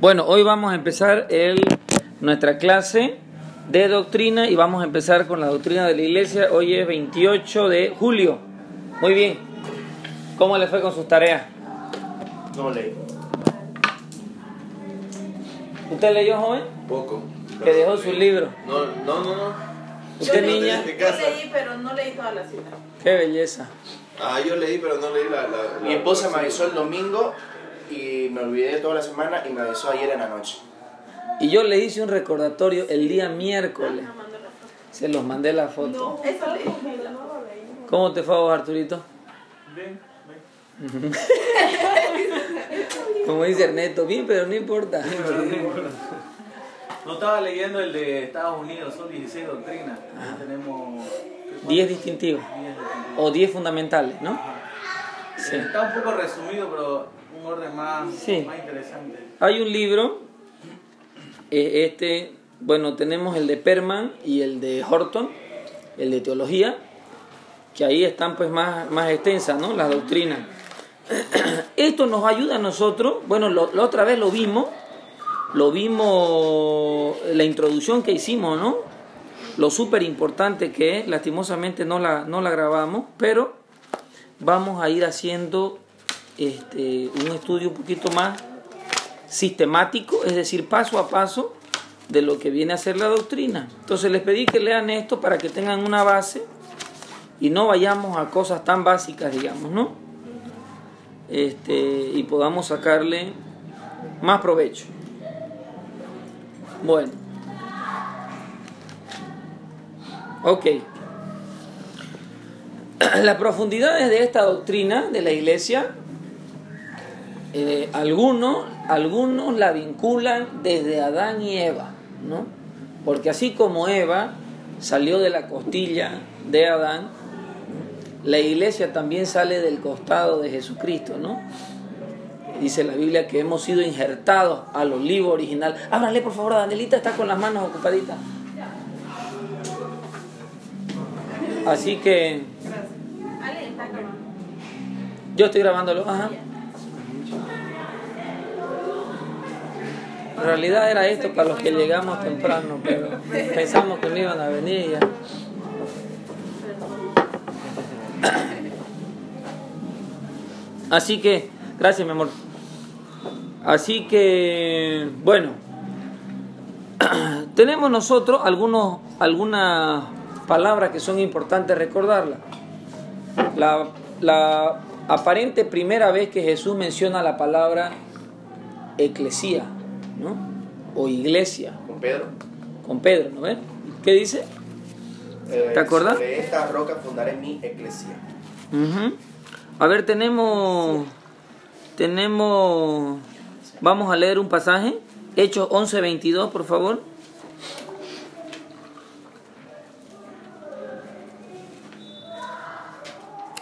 Bueno, hoy vamos a empezar el, nuestra clase de doctrina y vamos a empezar con la doctrina de la iglesia. Hoy es 28 de julio. Muy bien. ¿Cómo le fue con sus tareas? No leí. ¿Usted leyó, joven? Poco. Que dejó su libro. No, no, no. no. ¿Usted, Yo niña? leí. Yo leí, pero no leí toda la cita. Qué belleza. Ah, yo leí, pero no leí la. la- la- Mi esposa me avisó el domingo y me olvidé toda la semana y me avisó ayer en la noche. Y yo le hice un recordatorio el día miércoles. Foto. Se los mandé la foto. No, eso leí. ¿Cómo te fue a vos, Arturito? Bien, Como dice Ernesto, bien, pero no importa. No estaba leyendo el de Estados Unidos, son 16 doctrinas. Ah. Tenemos 10 distintivos. 10 doctrinas. O 10 fundamentales, ¿no? Sí. Está un poco resumido, pero un orden más, Sí. más interesante. Hay un libro, eh, este, bueno, tenemos el de Perman y el de Horton, el de teología, que ahí están pues más, más extensas, ¿no? Las doctrinas. Esto nos ayuda a nosotros, bueno, lo- la otra vez lo vimos, lo vimos, la introducción que hicimos, ¿no? Lo súper importante que es, lastimosamente no la, no la grabamos, pero vamos a ir haciendo este, un estudio un poquito más sistemático, es decir, paso a paso de lo que viene a ser la doctrina. Entonces les pedí que lean esto para que tengan una base y no vayamos a cosas tan básicas, digamos, ¿no? Este, y podamos sacarle más provecho. Bueno. Ok. Las profundidades de esta doctrina de la iglesia eh, algunos, algunos la vinculan desde Adán y Eva, ¿no? Porque así como Eva salió de la costilla de Adán, la iglesia también sale del costado de Jesucristo, ¿no? Dice la Biblia que hemos sido injertados al olivo original. Ábrale, por favor, Danielita está con las manos ocupaditas. Así que yo estoy grabándolo. Ajá. En realidad era esto para los que llegamos temprano, pero pensamos que no iban a venir ya. Así que, gracias mi amor. Así que, bueno, tenemos nosotros algunos, algunas palabras que son importantes recordarlas. La, la aparente primera vez que Jesús menciona la palabra eclesía, ¿no? O iglesia, Con Pedro. con Pedro, ¿no ves? ¿Qué dice? eh, ¿Te acuerdas? Sobre esta roca fundaré mi iglesia. A ver, tenemos, tenemos, vamos a leer un pasaje, Hechos 11:22, por favor.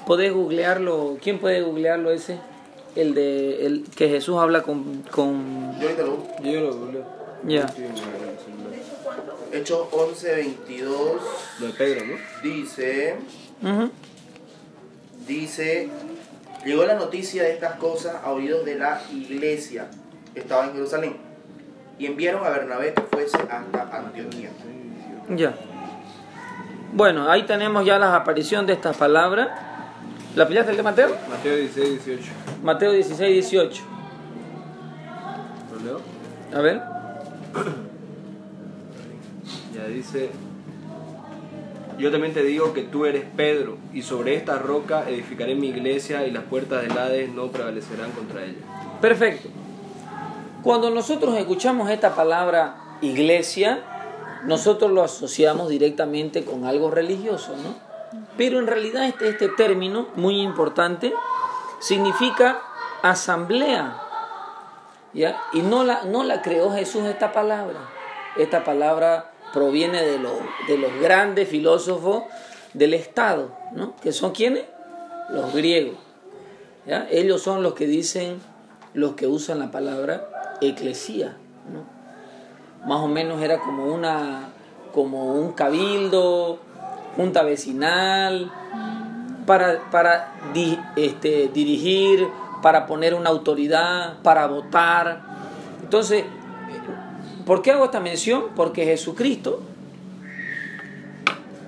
¿Podés googlearlo? ¿Quién puede googlearlo ese? El de el que Jesús habla con, con... Yo lo. Yo lo. Ya. Hecho 11, 22. Lo de Pedro, ¿no? Dice. Dice. Llegó la noticia de estas cosas a oídos de la iglesia que estaba en Jerusalén. Y enviaron a Bernabé que fuese hasta Antioquía. Ya. Bueno, ahí tenemos ya la aparición de estas palabras. ¿La pillaste el de Mateo? Mateo 16, 18. Mateo 16, 18. ¿Lo leo? A ver. Ya dice, yo también te digo que tú eres Pedro, y sobre esta roca edificaré mi iglesia, y las puertas del Hades no prevalecerán contra ella. Perfecto. Cuando nosotros escuchamos esta palabra iglesia, nosotros lo asociamos directamente con algo religioso, ¿no? Pero en realidad este, este término, muy importante, significa asamblea. Y no la, no la creó Jesús esta palabra. Esta palabra proviene de, los de los grandes filósofos del Estado, ¿no? ¿Que son quiénes? Los griegos. ¿ya? Ellos son los que dicen, los que usan la palabra eclesía, ¿no? Más o menos era como una, como un cabildo, junta vecinal, para, para este, dirigir, para poner una autoridad, para votar. Entonces, ¿por qué hago esta mención? Porque Jesucristo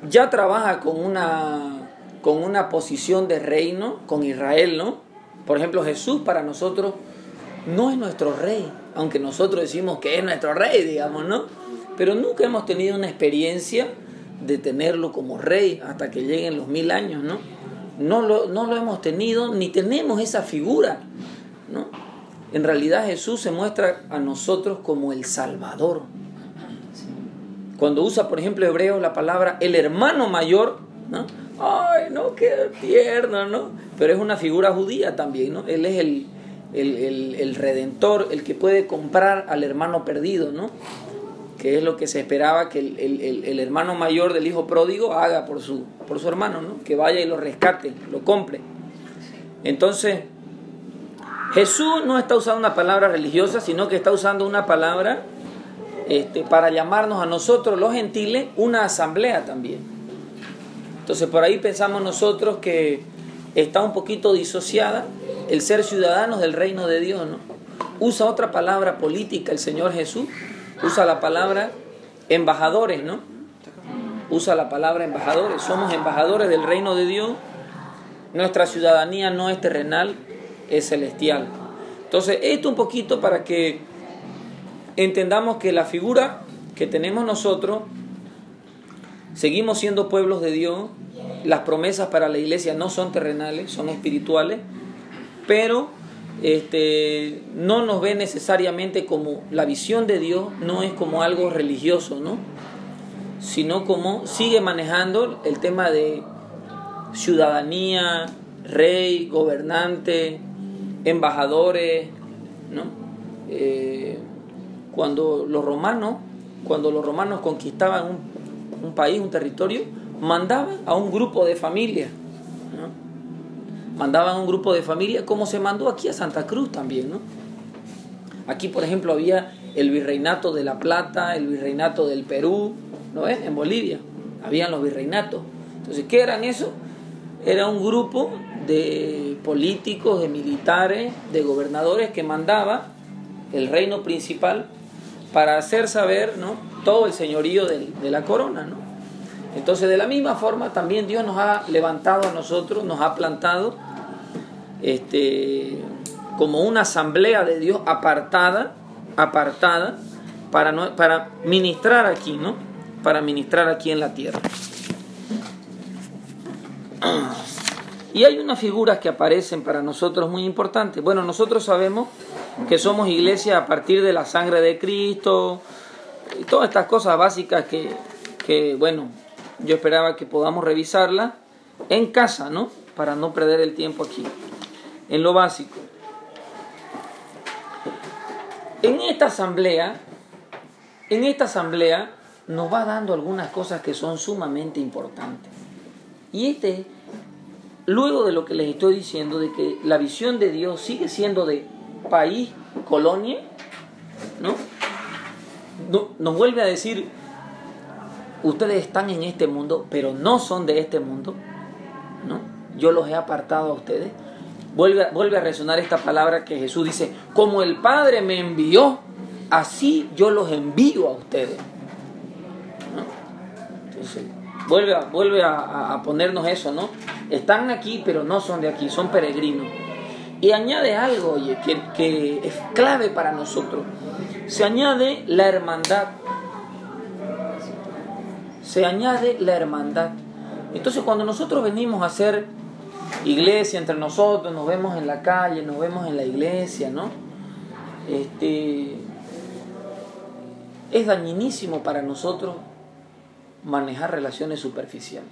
ya trabaja con una, con una posición de reino con Israel, ¿no? Por ejemplo, Jesús para nosotros no es nuestro rey, aunque nosotros decimos que es nuestro rey, digamos, ¿no? Pero nunca hemos tenido una experiencia de tenerlo como rey hasta que lleguen los mil años, ¿no? No lo, no lo hemos tenido ni tenemos esa figura, ¿no? En realidad Jesús se muestra a nosotros como el Salvador. Cuando usa, por ejemplo, Hebreo la palabra el hermano mayor, ¿no? Ay, no, qué tierno, ¿no? Pero es una figura judía también, ¿no? Él es el, el, el, el redentor, el que puede comprar al hermano perdido, ¿no? Que es lo que se esperaba que el, el, el, hermano mayor del hijo pródigo haga por su, por su hermano, ¿no? que vaya y lo rescate, lo compre. Entonces, Jesús no está usando una palabra religiosa, sino que está usando una palabra este, para llamarnos a nosotros, los gentiles, una asamblea también. Entonces, por ahí pensamos nosotros que está un poquito disociada el ser ciudadanos del reino de Dios, ¿no? Usa otra palabra política el Señor Jesús usa la palabra embajadores, ¿no? Usa la palabra embajadores. Somos embajadores del reino de Dios. Nuestra ciudadanía no es terrenal, es celestial. Entonces, esto un poquito para que entendamos que la figura que tenemos nosotros, seguimos siendo pueblos de Dios, las promesas para la iglesia no son terrenales, son espirituales, pero este, no nos ve necesariamente como la visión de Dios, no es como algo religioso, ¿no? sino como sigue manejando el tema de ciudadanía, rey, gobernante, embajadores, ¿no? Eh, cuando los romanos, cuando los romanos conquistaban un, un país, un territorio, mandaban a un grupo de familias. Mandaban un grupo de familia, como se mandó aquí a Santa Cruz también, ¿no? Aquí, por ejemplo, había el virreinato de La Plata, el virreinato del Perú, ¿no es? En Bolivia, habían los virreinatos. Entonces, ¿qué eran eso? Era un grupo de políticos, de militares, de gobernadores que mandaba el reino principal para hacer saber, ¿no? Todo el señorío de, de la corona, ¿no? Entonces, de la misma forma, también Dios nos ha levantado a nosotros, nos ha plantado este, como una asamblea de Dios apartada, apartada, para, no, para ministrar aquí, ¿no? Para ministrar aquí en la tierra. Y hay unas figuras que aparecen para nosotros muy importantes. Bueno, nosotros sabemos que somos iglesia a partir de la sangre de Cristo y todas estas cosas básicas que, que bueno, yo esperaba que podamos revisarla en casa, ¿no? Para no perder el tiempo aquí en lo básico. En esta asamblea, en esta asamblea nos va dando algunas cosas que son sumamente importantes. Y este, luego de lo que les estoy diciendo, de que la visión de Dios sigue siendo de país, colonia, ¿no? Nos vuelve a decir, ustedes están en este mundo, pero no son de este mundo, ¿no? Yo los he apartado a ustedes vuelve, vuelve a resonar esta palabra que Jesús dice, como el Padre me envió, así yo los envío a ustedes. Entonces, vuelve, a, vuelve a, ponernos eso, ¿no? Están aquí, pero no son de aquí, son peregrinos. Y añade algo, oye, que es clave para nosotros. Se añade la hermandad. Se añade la hermandad. Entonces, cuando nosotros venimos a hacer iglesia entre nosotros, nos vemos en la calle, nos vemos en la iglesia, ¿no? Este, es dañinísimo para nosotros manejar relaciones superficiales.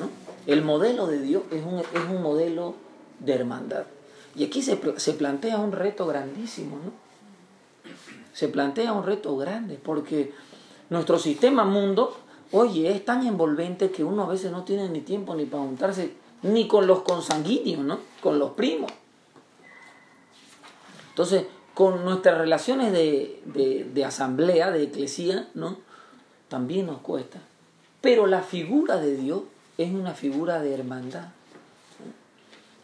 ¿no? El modelo de Dios es un, es un modelo de hermandad. Y aquí se, se plantea un reto grandísimo, ¿no? Se plantea un reto grande porque nuestro sistema mundo Oye, es tan envolvente que uno a veces no tiene ni tiempo ni para juntarse ni con los consanguíneos, ¿no? Con los primos. Entonces, con nuestras relaciones de, de, asamblea, de eclesía, ¿no? También nos cuesta. Pero la figura de Dios es una figura de hermandad.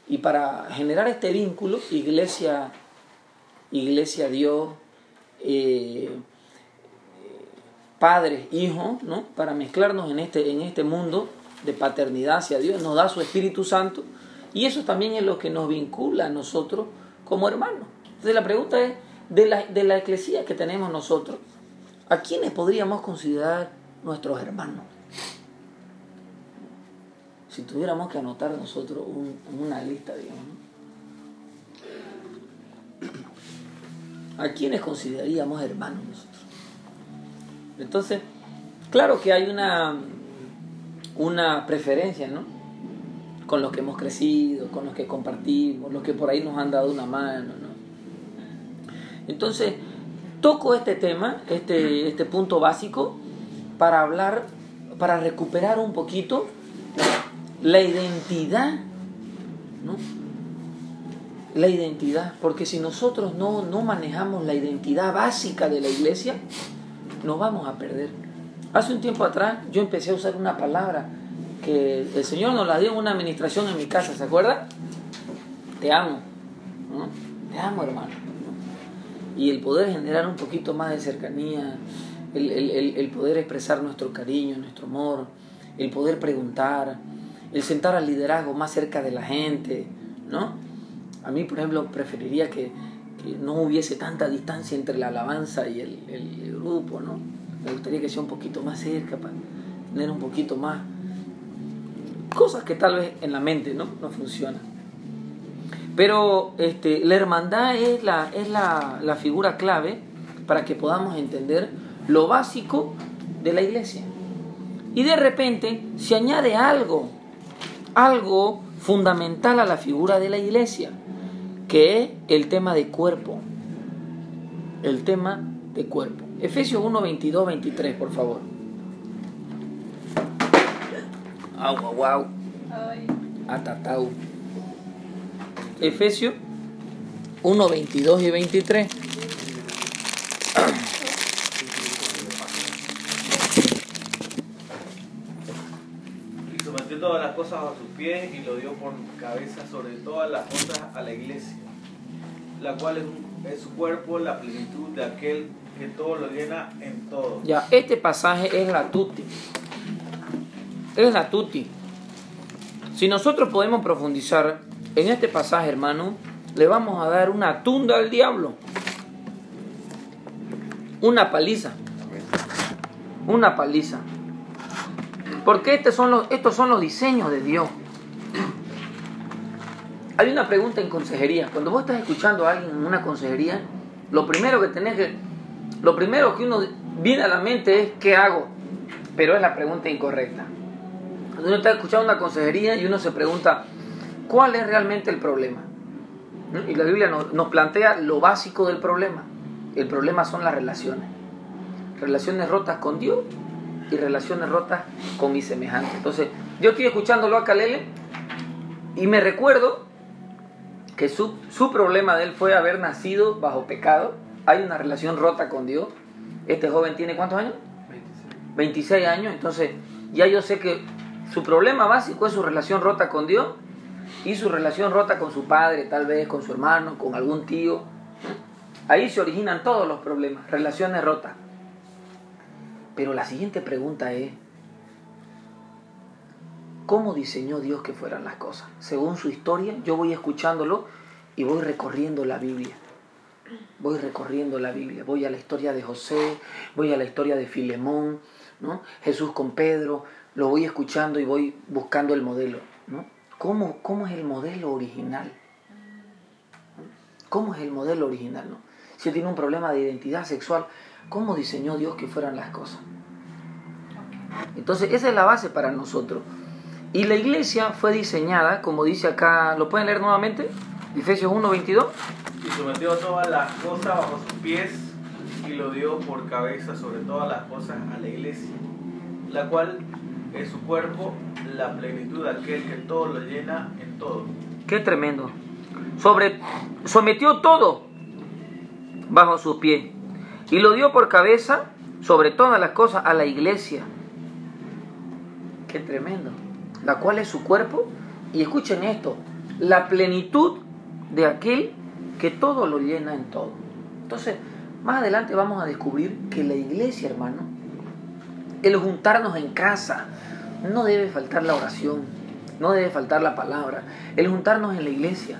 Y para generar este vínculo, iglesia, iglesia, Dios, eh, padres, hijos, ¿no? Para mezclarnos en este, en este mundo de paternidad hacia Dios, nos da su Espíritu Santo y eso también es lo que nos vincula a nosotros como hermanos. Entonces la pregunta es, de la, de la eclesía que tenemos nosotros, ¿a quiénes podríamos considerar nuestros hermanos? Si tuviéramos que anotar nosotros un- una lista, digamos. ¿no? ¿A quiénes consideraríamos hermanos? Entonces, claro que hay una, una preferencia, ¿no? Con los que hemos crecido, con los que compartimos, los que por ahí nos han dado una mano, ¿no? Entonces, toco este tema, este, este punto básico, para hablar, para recuperar un poquito la identidad, ¿no? La identidad, porque si nosotros no, no manejamos la identidad básica de la iglesia, nos vamos a perder. Hace un tiempo atrás yo empecé a usar una palabra que el Señor nos la dio en una administración en mi casa, ¿se acuerda? Te amo. Te amo hermano. ¿no? Y el poder generar un poquito más de cercanía, el, el- el- el poder expresar nuestro cariño, nuestro amor, el poder preguntar, el sentar al liderazgo más cerca de la gente, ¿no? A mí, por ejemplo, preferiría que, no hubiese tanta distancia entre la alabanza y el, el- el grupo, ¿no? Me gustaría que sea un poquito más cerca para tener un poquito más cosas que tal vez en la mente no, no funcionan. Pero este, la hermandad es, la, es la, la figura clave para que podamos entender lo básico de la iglesia. Y de repente se añade algo, algo fundamental a la figura de la iglesia, que es el tema de cuerpo. El tema de cuerpo. Efesios 1, 22, 23, por favor. Au, au, au. Atatau. Efesios 1, 22 y 23. Y sometió todas las cosas a sus pies y lo dio por cabeza sobre todas las cosas a la iglesia, la cual es, un- es su cuerpo, la plenitud de aquel que todo lo llena en todo. Ya, este pasaje es la tuti. Es la tuti. Si nosotros podemos profundizar en este pasaje, hermano, le vamos a dar una tunda al diablo. Una paliza. Una paliza. Porque estos son los, estos son los diseños de Dios. Hay una pregunta en consejería. Cuando vos estás escuchando a alguien en una consejería, lo primero que que lo primero que uno viene a la mente es ¿qué hago? Pero es la pregunta incorrecta. Cuando uno está escuchando una consejería y uno se pregunta ¿cuál es realmente el problema? Y la Biblia nos plantea lo básico del problema. El problema son las relaciones. Relaciones rotas con Dios y relaciones rotas con mis semejantes. Entonces, yo estoy escuchándolo a Calele y me recuerdo que su, su problema de él fue haber nacido bajo pecado. Hay una relación rota con Dios. Este joven tiene cuántos años? 26 años. Entonces, ya yo sé que su problema básico es su relación rota con Dios y su relación rota con su padre, tal vez con su hermano, con algún tío. Ahí se originan todos los problemas, relaciones rotas. Pero la siguiente pregunta es, ¿cómo diseñó Dios que fueran las cosas? Según su historia, yo voy escuchándolo y voy recorriendo la Biblia. Voy recorriendo la Biblia, voy a la historia de José, voy a la historia de Filemón, ¿no? Jesús con Pedro, lo voy escuchando y voy buscando el modelo. ¿no? ¿Cómo, ¿Cómo es el modelo original? ¿Cómo es el modelo original? ¿no? Si tiene un problema de identidad sexual, ¿cómo diseñó Dios que fueran las cosas? Entonces, esa es la base para nosotros. Y la iglesia fue diseñada, como dice acá, ¿lo pueden leer nuevamente? Efesios 1, 22. Y sometió todas las cosas bajo sus pies y lo dio por cabeza sobre todas las cosas a la iglesia, la cual es su cuerpo, la plenitud de aquel que todo lo llena en todo. Qué tremendo. Sobre, sometió todo bajo sus pies y lo dio por cabeza sobre todas las cosas a la iglesia. Qué tremendo. La cual es su cuerpo. Y escuchen esto, la plenitud de aquel que todo lo llena en todo. Entonces, más adelante vamos a descubrir que la iglesia, hermano, el juntarnos en casa, no debe faltar la oración, no debe faltar la palabra, el juntarnos en la iglesia.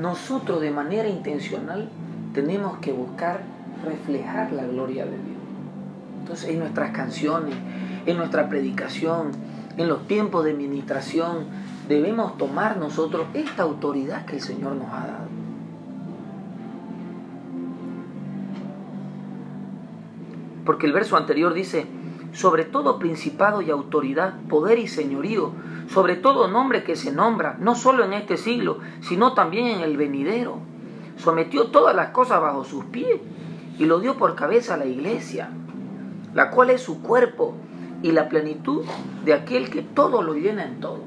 Nosotros de manera intencional tenemos que buscar reflejar la gloria de Dios. Entonces, en nuestras canciones, en nuestra predicación, en los tiempos de ministración, debemos tomar nosotros esta autoridad que el Señor nos ha dado. Porque el verso anterior dice, sobre todo principado y autoridad, poder y señorío, sobre todo nombre que se nombra, no solo en este siglo, sino también en el venidero. Sometió todas las cosas bajo sus pies y lo dio por cabeza a la iglesia, la cual es su cuerpo y la plenitud de aquel que todo lo llena en todo.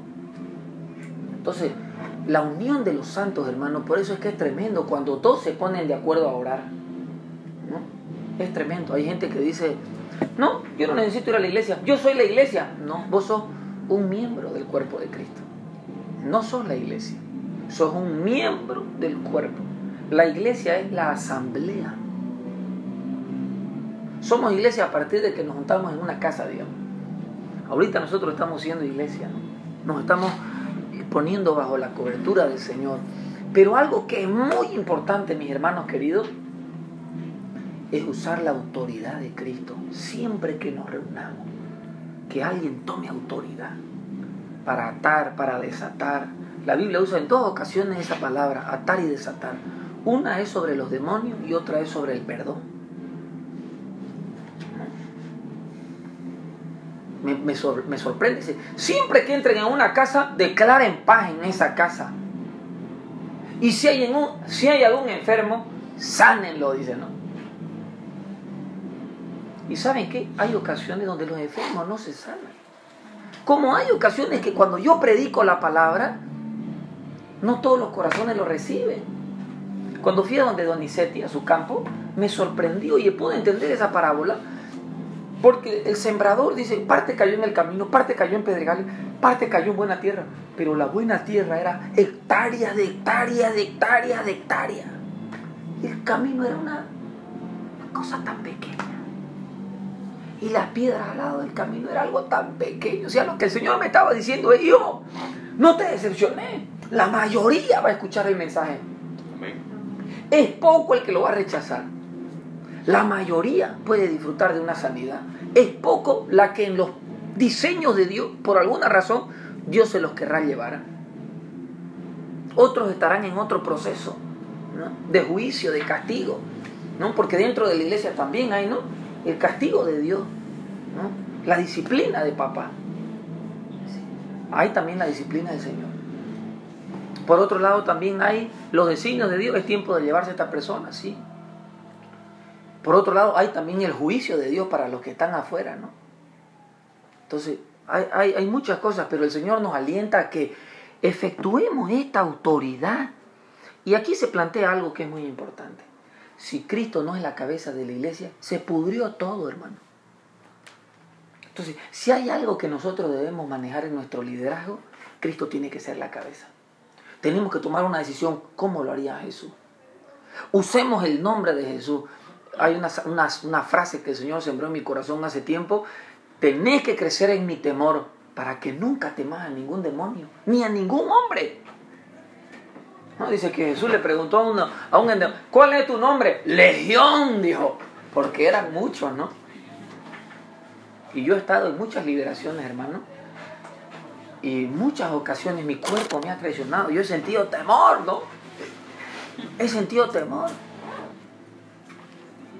Entonces, la unión de los santos, hermanos, por eso es que es tremendo cuando todos se ponen de acuerdo a orar. ¿no? Es tremendo. Hay gente que dice, no, yo no necesito ir a la iglesia, yo soy la iglesia. No, vos sos un miembro del cuerpo de Cristo. No sos la iglesia, sos un miembro del cuerpo. La iglesia es la asamblea. Somos iglesia a partir de que nos juntamos en una casa, digamos. Ahorita nosotros estamos siendo iglesia, ¿no? nos estamos poniendo bajo la cobertura del Señor. Pero algo que es muy importante, mis hermanos queridos, es usar la autoridad de Cristo siempre que nos reunamos. Que alguien tome autoridad para atar, para desatar. La Biblia usa en todas ocasiones esa palabra, atar y desatar. Una es sobre los demonios y otra es sobre el perdón. Me, me, sor, me, sorprende. Dice, siempre que entren a una casa, declaren paz en esa casa. Y si hay, en un, si hay algún enfermo, sánenlo, dice, ¿no? Y saben qué? Hay ocasiones donde los enfermos no se sanan. Como hay ocasiones que cuando yo predico la palabra, no todos los corazones lo reciben. Cuando fui a donde Donizetti, a su campo, me sorprendió y pude entender esa parábola porque el sembrador dice, parte cayó en el camino, parte cayó en pedregales, parte cayó en buena tierra. Pero la buena tierra era hectárea de hectárea de hectárea de hectárea. El camino era una cosa tan pequeña. Y las piedras al lado del camino era algo tan pequeño. O sea, lo que el Señor me estaba diciendo es, yo, no te decepcioné. La mayoría va a escuchar el mensaje. Es poco el que lo va a rechazar. La mayoría puede disfrutar de una sanidad. Es poco la que en los diseños de Dios, por alguna razón, Dios se los querrá llevar. Otros estarán en otro proceso de juicio, de castigo, ¿no? porque dentro de la iglesia también hay ¿no? el castigo de Dios, ¿no? la disciplina de papá. Hay también la disciplina del Señor. Por otro lado, también hay los designios de Dios. Es tiempo de llevarse a esta persona, sí. Por otro lado, hay también el juicio de Dios para los que están afuera, ¿no? Entonces, hay, hay, hay, muchas cosas, pero el Señor nos alienta a que efectuemos esta autoridad. Y aquí se plantea algo que es muy importante. Si Cristo no es la cabeza de la iglesia, se pudrió todo, hermano. Entonces, si hay algo que nosotros debemos manejar en nuestro liderazgo, Cristo tiene que ser la cabeza. Tenemos que tomar una decisión, ¿cómo lo haría Jesús? Usemos el nombre de Jesús hay una, una, una, frase que el Señor sembró en mi corazón hace tiempo, tenés que crecer en mi temor para que nunca temas a ningún demonio, ni a ningún hombre. ¿No? Dice que Jesús le preguntó a, uno, a un endemoniado, ¿cuál es tu nombre? Legión, dijo, porque eran muchos, ¿no? Y yo he estado en muchas liberaciones, hermano, y muchas ocasiones mi cuerpo me ha traicionado, yo he sentido temor, ¿no? He sentido temor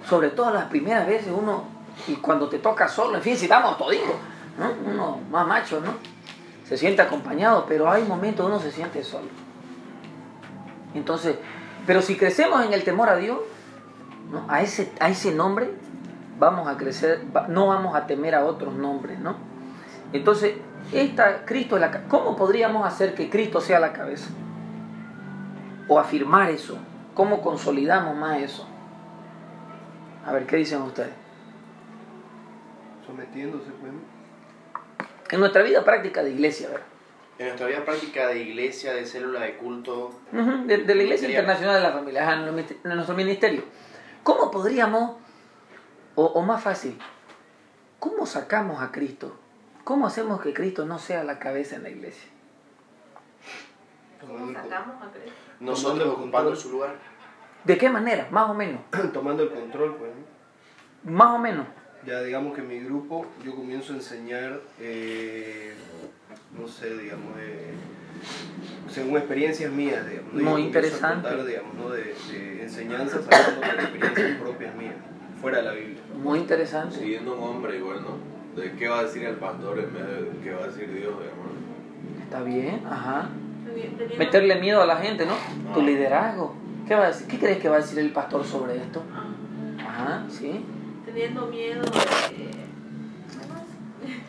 sobre todo las primeras veces uno, y cuando te toca solo, en fin, si estamos toditos, ¿no? uno más macho, ¿no? Se siente acompañado, pero hay momentos uno se siente solo. Entonces, pero si crecemos en el temor a Dios, ¿no? a, ese, a ese nombre, vamos a crecer, no vamos a temer a otros nombres, ¿no? Entonces, esta, Cristo es la ¿cómo podríamos hacer que Cristo sea la cabeza? O afirmar eso. ¿Cómo consolidamos más eso? A ver, ¿qué dicen ustedes? Sometiéndose, pues. En nuestra vida práctica de iglesia, ¿verdad? En nuestra vida práctica de iglesia, de célula de culto. Uh -huh, de, de, la Iglesia Internacional de la Familia, ajá, en nuestro ministerio. ¿Cómo podríamos, o, o más fácil, cómo sacamos a Cristo? ¿Cómo hacemos que Cristo no sea la cabeza en la iglesia? ¿Cómo sacamos a Cristo? Nosotros ocupando su lugar. ¿De qué manera? Más o menos. Tomando el control, pues. ¿no? Más o menos. Ya digamos que mi grupo yo comienzo a enseñar, eh, no sé, digamos, eh, según experiencias mías, digamos. ¿no? Muy a interesante. contar, digamos, ¿no? de, de enseñanzas hablando de experiencias propias mías, fuera de la Biblia. Muy interesante. Siguiendo un hombre igual, ¿no? De qué va a decir el pastor en vez de qué va a decir Dios, digamos. Está bien, ajá. Meterle miedo a la gente, ¿no? Tu Ah. liderazgo. ¿Qué, va a decir? ¿Qué crees que va a decir el pastor sobre esto? Ajá, sí. Teniendo miedo de.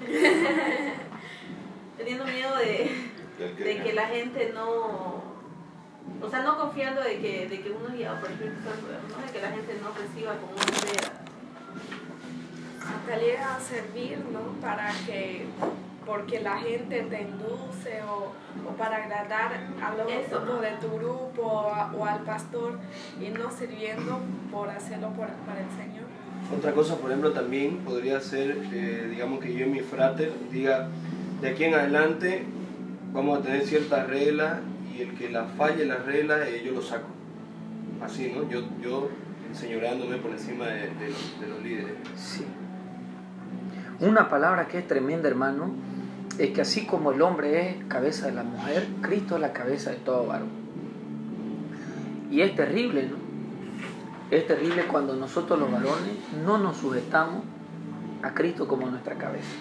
teniendo miedo de, que la gente no. O sea, no confiando de que, de que uno es guiado por el Espíritu Santo, ¿no? De que la gente no reciba como una idea. Salir a servir, ¿no? Para que, porque la gente te induce o, o para agradar a los Eso. de tu grupo o, a- o al pastor y no sirviendo por hacerlo por, para el Señor. Otra cosa, por ejemplo, también podría ser, eh, digamos que yo en mi frater diga, de aquí en adelante vamos a tener ciertas reglas y el que la falle las reglas, eh, yo lo saco. Así, ¿no? Yo, yo enseñoreándome por encima de, de de los líderes. Sí. Una palabra que es tremenda, hermano, es que así como el hombre es cabeza de la mujer, Cristo es la cabeza de todo varón. Y es terrible, ¿no? Es terrible cuando nosotros los varones no nos sujetamos a Cristo como nuestra cabeza.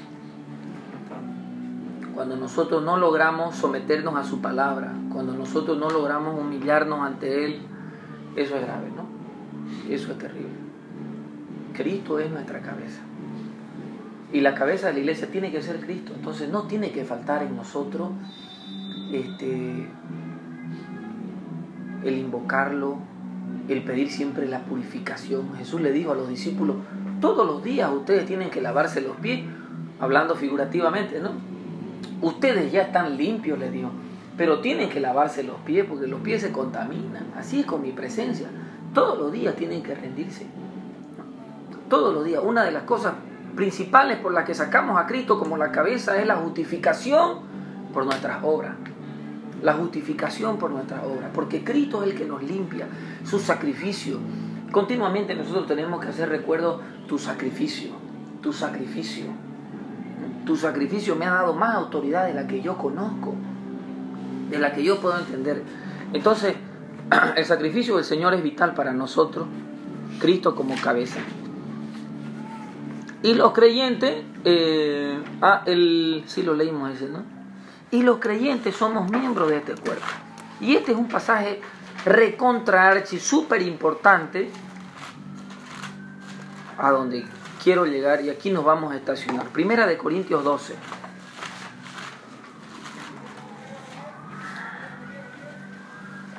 Cuando nosotros no logramos someternos a su palabra, cuando nosotros no logramos humillarnos ante Él, eso es grave, ¿no? Eso es terrible. Cristo es nuestra cabeza. Y la cabeza de la iglesia tiene que ser Cristo. Entonces no tiene que faltar en nosotros este, el invocarlo, el pedir siempre la purificación. Jesús le dijo a los discípulos, todos los días ustedes tienen que lavarse los pies, hablando figurativamente, ¿no? Ustedes ya están limpios, le dijo, pero tienen que lavarse los pies porque los pies se contaminan. Así es con mi presencia. Todos los días tienen que rendirse. Todos los días. Una de las cosas principales por las que sacamos a Cristo como la cabeza es la justificación por nuestras obras. La justificación por nuestras obras. Porque Cristo es el que nos limpia. Su sacrificio. Continuamente nosotros tenemos que hacer recuerdo tu sacrificio. Tu sacrificio. Tu sacrificio me ha dado más autoridad de la que yo conozco. De la que yo puedo entender. Entonces, el sacrificio del Señor es vital para nosotros. Cristo como cabeza. Y los creyentes, eh, ah, el, sí lo leímos ese, ¿no? Y los creyentes somos miembros de este cuerpo. Y este es un pasaje recontra archi, súper importante, a donde quiero llegar y aquí nos vamos a estacionar. Primera de Corintios 12.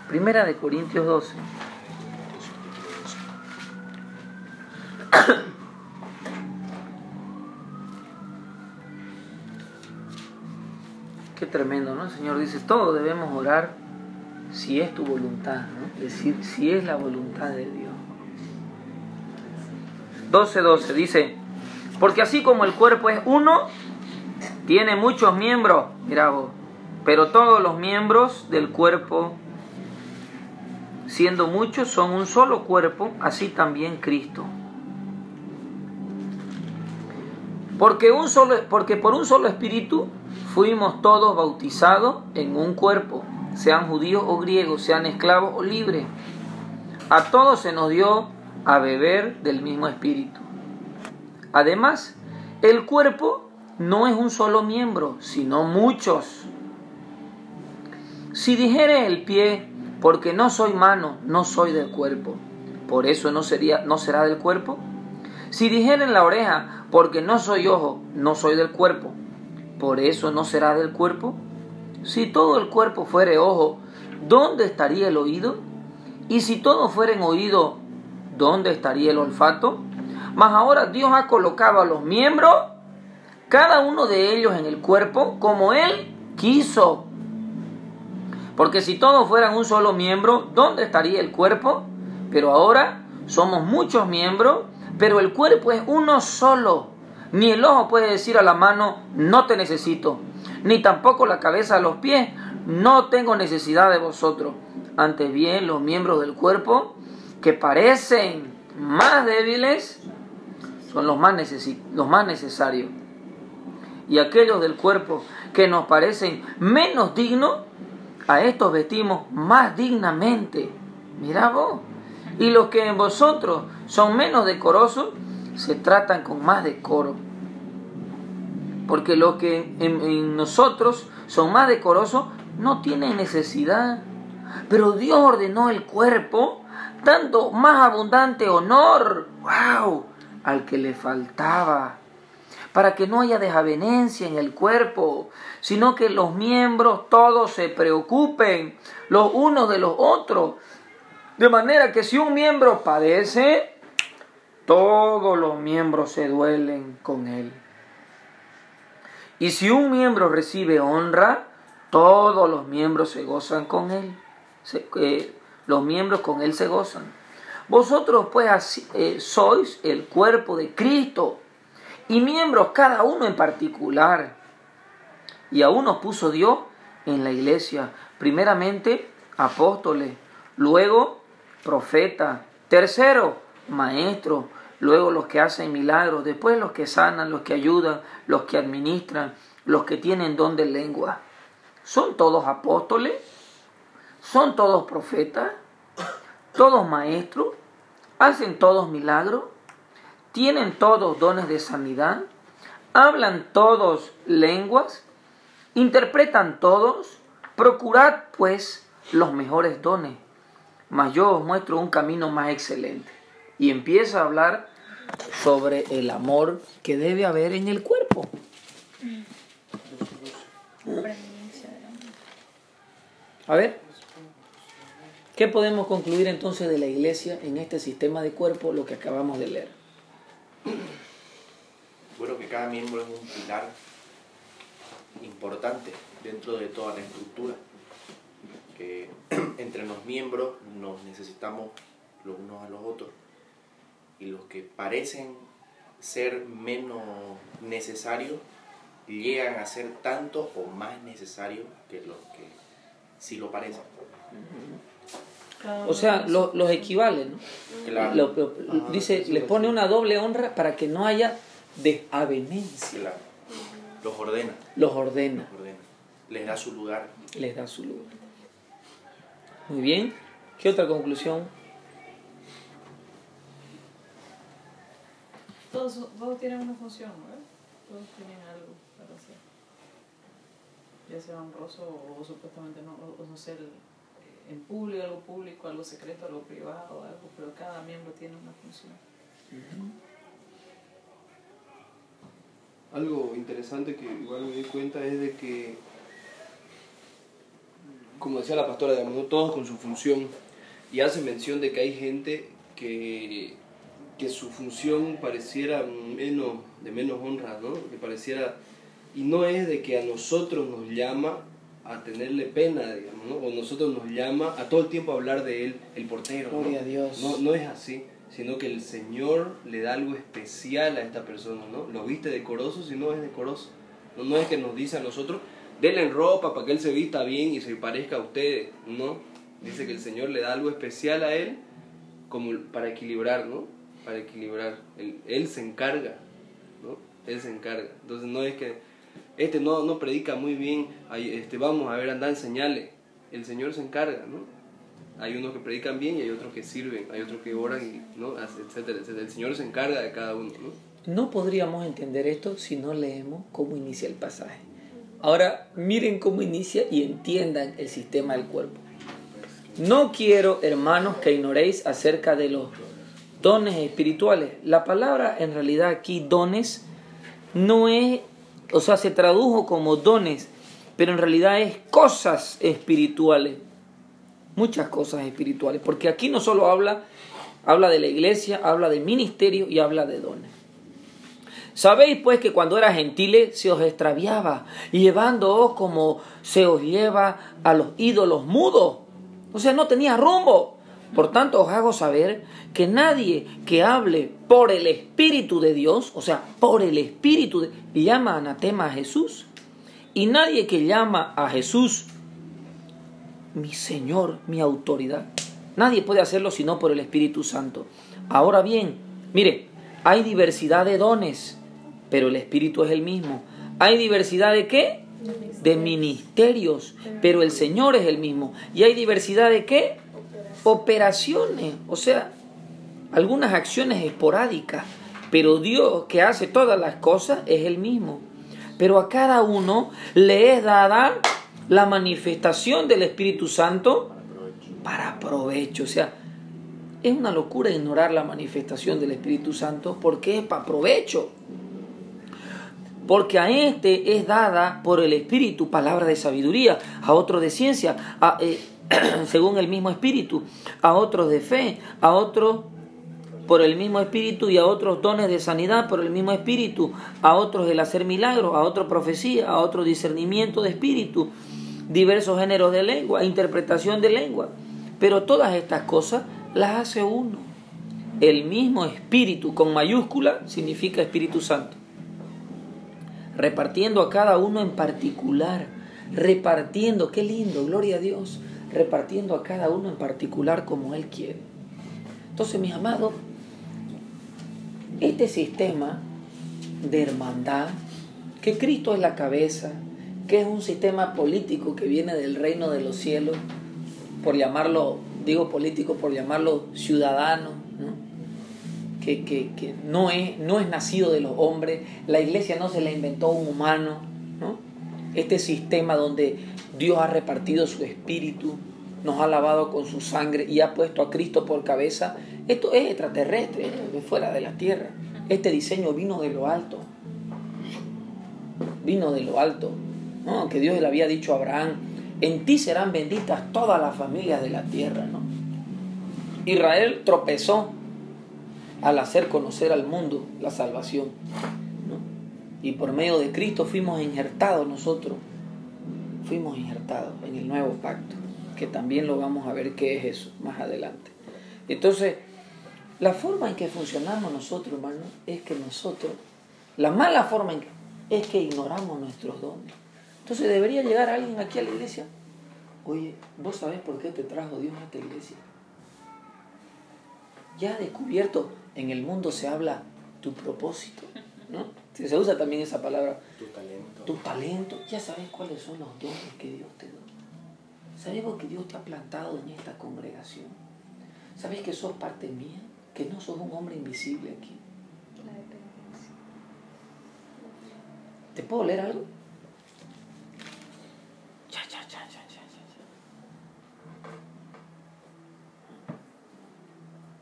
Primera de Corintios 12. Tremendo, ¿no? El Señor dice, todos debemos orar si es tu voluntad, ¿no? Es decir, si es la voluntad de Dios. 12.12 dice, porque así como el cuerpo es uno, tiene muchos miembros, mira vos, pero todos los miembros del cuerpo, siendo muchos, son un solo cuerpo, así también Cristo. Porque, un solo, porque por un solo espíritu fuimos todos bautizados en un cuerpo, sean judíos o griegos, sean esclavos o libres. A todos se nos dio a beber del mismo espíritu. Además, el cuerpo no es un solo miembro, sino muchos. Si dijere el pie, porque no soy mano, no soy del cuerpo, por eso no, sería, no será del cuerpo. Si dijere la oreja, porque no soy ojo, no soy del cuerpo, por eso no será del cuerpo. Si todo el cuerpo fuere ojo, ¿dónde estaría el oído? Y si todo fuera en oído, ¿dónde estaría el olfato? Mas ahora Dios ha colocado a los miembros, cada uno de ellos en el cuerpo, como Él quiso. Porque si todos fueran un solo miembro, ¿dónde estaría el cuerpo? Pero ahora somos muchos miembros, pero el cuerpo es uno solo. Ni el ojo puede decir a la mano, no te necesito, ni tampoco la cabeza a los pies, no tengo necesidad de vosotros. Antes bien, los miembros del cuerpo que parecen más débiles son los más, los más necesarios. Y aquellos del cuerpo que nos parecen menos dignos, a estos vestimos más dignamente. Mira vos. Y los que en vosotros son menos decorosos, se tratan con más decoro. Porque los que en, nosotros son más decorosos no tienen necesidad. Pero Dios ordenó el cuerpo dando más abundante honor, wow, al que le faltaba, para que no haya desavenencia en el cuerpo, sino que los miembros todos se preocupen los unos de los otros, de manera que si un miembro padece, todos los miembros se duelen con él. Y si un miembro recibe honra, todos los miembros se gozan con él. Eh, los miembros con él se gozan. Vosotros pues eh, sois el cuerpo de Cristo y miembros cada uno en particular. Y a uno puso Dios en la iglesia, primeramente apóstoles, luego profetas, tercero maestros, luego los que hacen milagros, después los que sanan, los que ayudan, los que administran, los que tienen don de lengua. ¿Son todos apóstoles? ¿Son todos profetas? ¿Todos maestros? ¿Hacen todos milagros? ¿Tienen todos dones de sanidad? ¿Hablan todos lenguas? ¿Interpretan todos? Procurad pues los mejores dones. Mas yo os muestro un camino más excelente. Y empieza a hablar sobre el amor que debe haber en el cuerpo. A ver, ¿qué podemos concluir entonces de la iglesia en este sistema de cuerpo, lo que acabamos de leer? Bueno, que cada miembro es un pilar importante dentro de toda la estructura. Que entre los miembros nos necesitamos los unos a los otros. Y los que parecen ser menos necesarios llegan a ser tanto o más necesarios que los que si lo parece. O sea, los equivalen, ¿no? Claro. dice, les pone una doble honra para que no haya desavenencia. Claro. Los ordena. Los ordena. Los ordena. Les da su lugar. Les da su lugar. Muy bien. ¿Qué otra conclusión? Todos, todos tienen una función, ¿verdad? Todos tienen algo para hacer ya sea honroso o, supuestamente no, o, no ser eh, en público, algo público, algo secreto, algo privado, algo, pero cada miembro tiene una función. Algo interesante que igual me di cuenta es de que, como decía la pastora, digamos, todos con su función, y hace mención de que hay gente que, que su función pareciera menos, de menos honra, ¿no? que pareciera y no es de que a nosotros nos llama a tenerle pena, digamos, ¿no? o nosotros nos llama a todo el tiempo a hablar de él, el portero. Gloria a Dios. No, no es así, sino que el Señor le da algo especial a esta persona, ¿no? Lo viste decoroso si no es decoroso. No, no es que nos dice a nosotros, denle ropa para que él se vista bien y se parezca a ustedes, no. Dice que el Señor le da algo especial a él como para equilibrar, ¿no? Para equilibrar. Él, él se encarga, ¿no? Él se encarga. Entonces no es que este no, no predica muy bien, este, vamos a ver, anda en señales. El Señor se encarga, ¿no? Hay unos que predican bien y hay otros que sirven, hay otros que oran, y, ¿no? etcétera, etcétera. El Señor se encarga de cada uno, ¿no? No podríamos entender esto si no leemos cómo inicia el pasaje. Ahora miren cómo inicia y entiendan el sistema del cuerpo. No quiero, hermanos, que ignoréis acerca de los dones espirituales. La palabra en realidad aquí, dones, no es o sea, se tradujo como dones, pero en realidad es cosas espirituales, muchas cosas espirituales, porque aquí no solo habla, habla de la iglesia, habla de ministerio y habla de dones. Sabéis pues que cuando era gentiles se os extraviaba, llevándoos como se os lleva a los ídolos mudos. O sea, no tenía rumbo. Por tanto, os hago saber que nadie que hable por el Espíritu de Dios, o sea, por el Espíritu, de, llama anatema a Jesús. Y nadie que llama a Jesús mi Señor, mi autoridad. Nadie puede hacerlo sino por el Espíritu Santo. Ahora bien, mire, hay diversidad de dones, pero el Espíritu es el mismo. Hay diversidad de qué? De ministerios, pero el Señor es el mismo. Y hay diversidad de qué? Operaciones, o sea, algunas acciones esporádicas, pero Dios que hace todas las cosas es el mismo. Pero a cada uno le es dada la manifestación del Espíritu Santo para provecho. O sea, es una locura ignorar la manifestación del Espíritu Santo porque es para provecho. Porque a este es dada por el Espíritu palabra de sabiduría, a otro de ciencia, eh, según el mismo Espíritu, a otros de fe, a otros por el mismo Espíritu y a otros dones de sanidad por el mismo Espíritu, a otros el hacer milagros, a otros profecía, a otro discernimiento de Espíritu, diversos géneros de lengua, interpretación de lengua. Pero todas estas cosas las hace uno. El mismo Espíritu con mayúscula significa Espíritu Santo. Repartiendo a cada uno en particular. Repartiendo, qué lindo, gloria a Dios. Repartiendo a cada uno en particular como Él quiere. Entonces, mis amados, este sistema de hermandad, que Cristo es la cabeza, que es un sistema político que viene del reino de los cielos, por llamarlo, digo político, por llamarlo ciudadano, Que, no, es, no es nacido de los hombres, la iglesia no se la inventó un humano, ¿no? Este sistema donde Dios ha repartido su espíritu, nos ha lavado con su sangre y ha puesto a Cristo por cabeza, esto es extraterrestre, esto es fuera de la tierra. Este diseño vino de lo alto, vino de lo alto, ¿no? que Dios le había dicho a Abraham, en ti serán benditas todas las familias de la tierra. ¿no? Israel tropezó al hacer conocer al mundo la salvación. Y por medio de Cristo fuimos injertados nosotros, fuimos injertados en el nuevo pacto, que también lo vamos a ver qué es eso más adelante. Entonces, la forma en que funcionamos nosotros, hermano, es que nosotros, la mala forma en que, es que ignoramos nuestros dones. Entonces debería llegar alguien aquí a la iglesia. Oye, ¿vos sabés por qué te trajo Dios a esta iglesia? Ya descubierto, en el mundo se habla tu propósito, ¿no? Se usa también esa palabra. Tu talento. Tu talento. Ya sabes cuáles son los dones que Dios te da. ¿Sabes que Dios te ha plantado en esta congregación? ¿Sabes que sos parte mía? Que no sos un hombre invisible aquí. ¿Te puedo leer algo?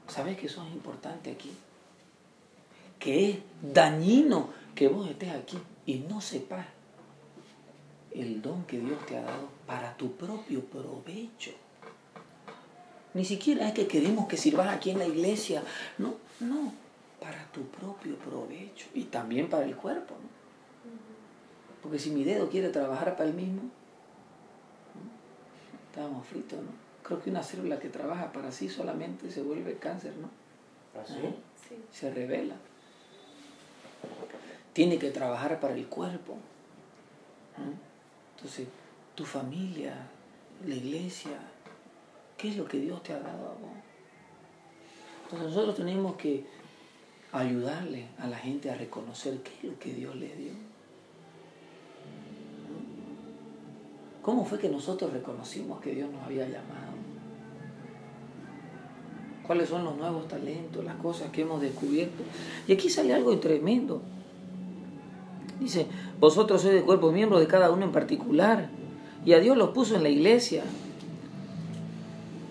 ¿Sabes que eso es importante aquí? Que es dañino que vos estés aquí y no sepas el don que Dios te ha dado para tu propio provecho. Ni siquiera es que queremos que sirvas aquí en la iglesia. No, no, para tu propio provecho y también para el cuerpo. ¿no? Porque si mi dedo quiere trabajar para el mismo, estábamos fritos, ¿no? Creo que una célula que trabaja para sí solamente se vuelve cáncer, ¿no? ¿Así? Sí. Se revela. Tiene que trabajar para el cuerpo. Entonces, tu familia, la iglesia, ¿qué es lo que Dios te ha dado a vos? Entonces nosotros tenemos que ayudarle a la gente a reconocer qué es lo que Dios les dio. ¿Cómo fue que nosotros reconocimos que Dios nos había llamado? ¿Cuáles son los nuevos talentos, las cosas que hemos descubierto? Y aquí sale algo tremendo. Dice, vosotros sois de cuerpo miembro de cada uno en particular. Y a Dios los puso en la iglesia.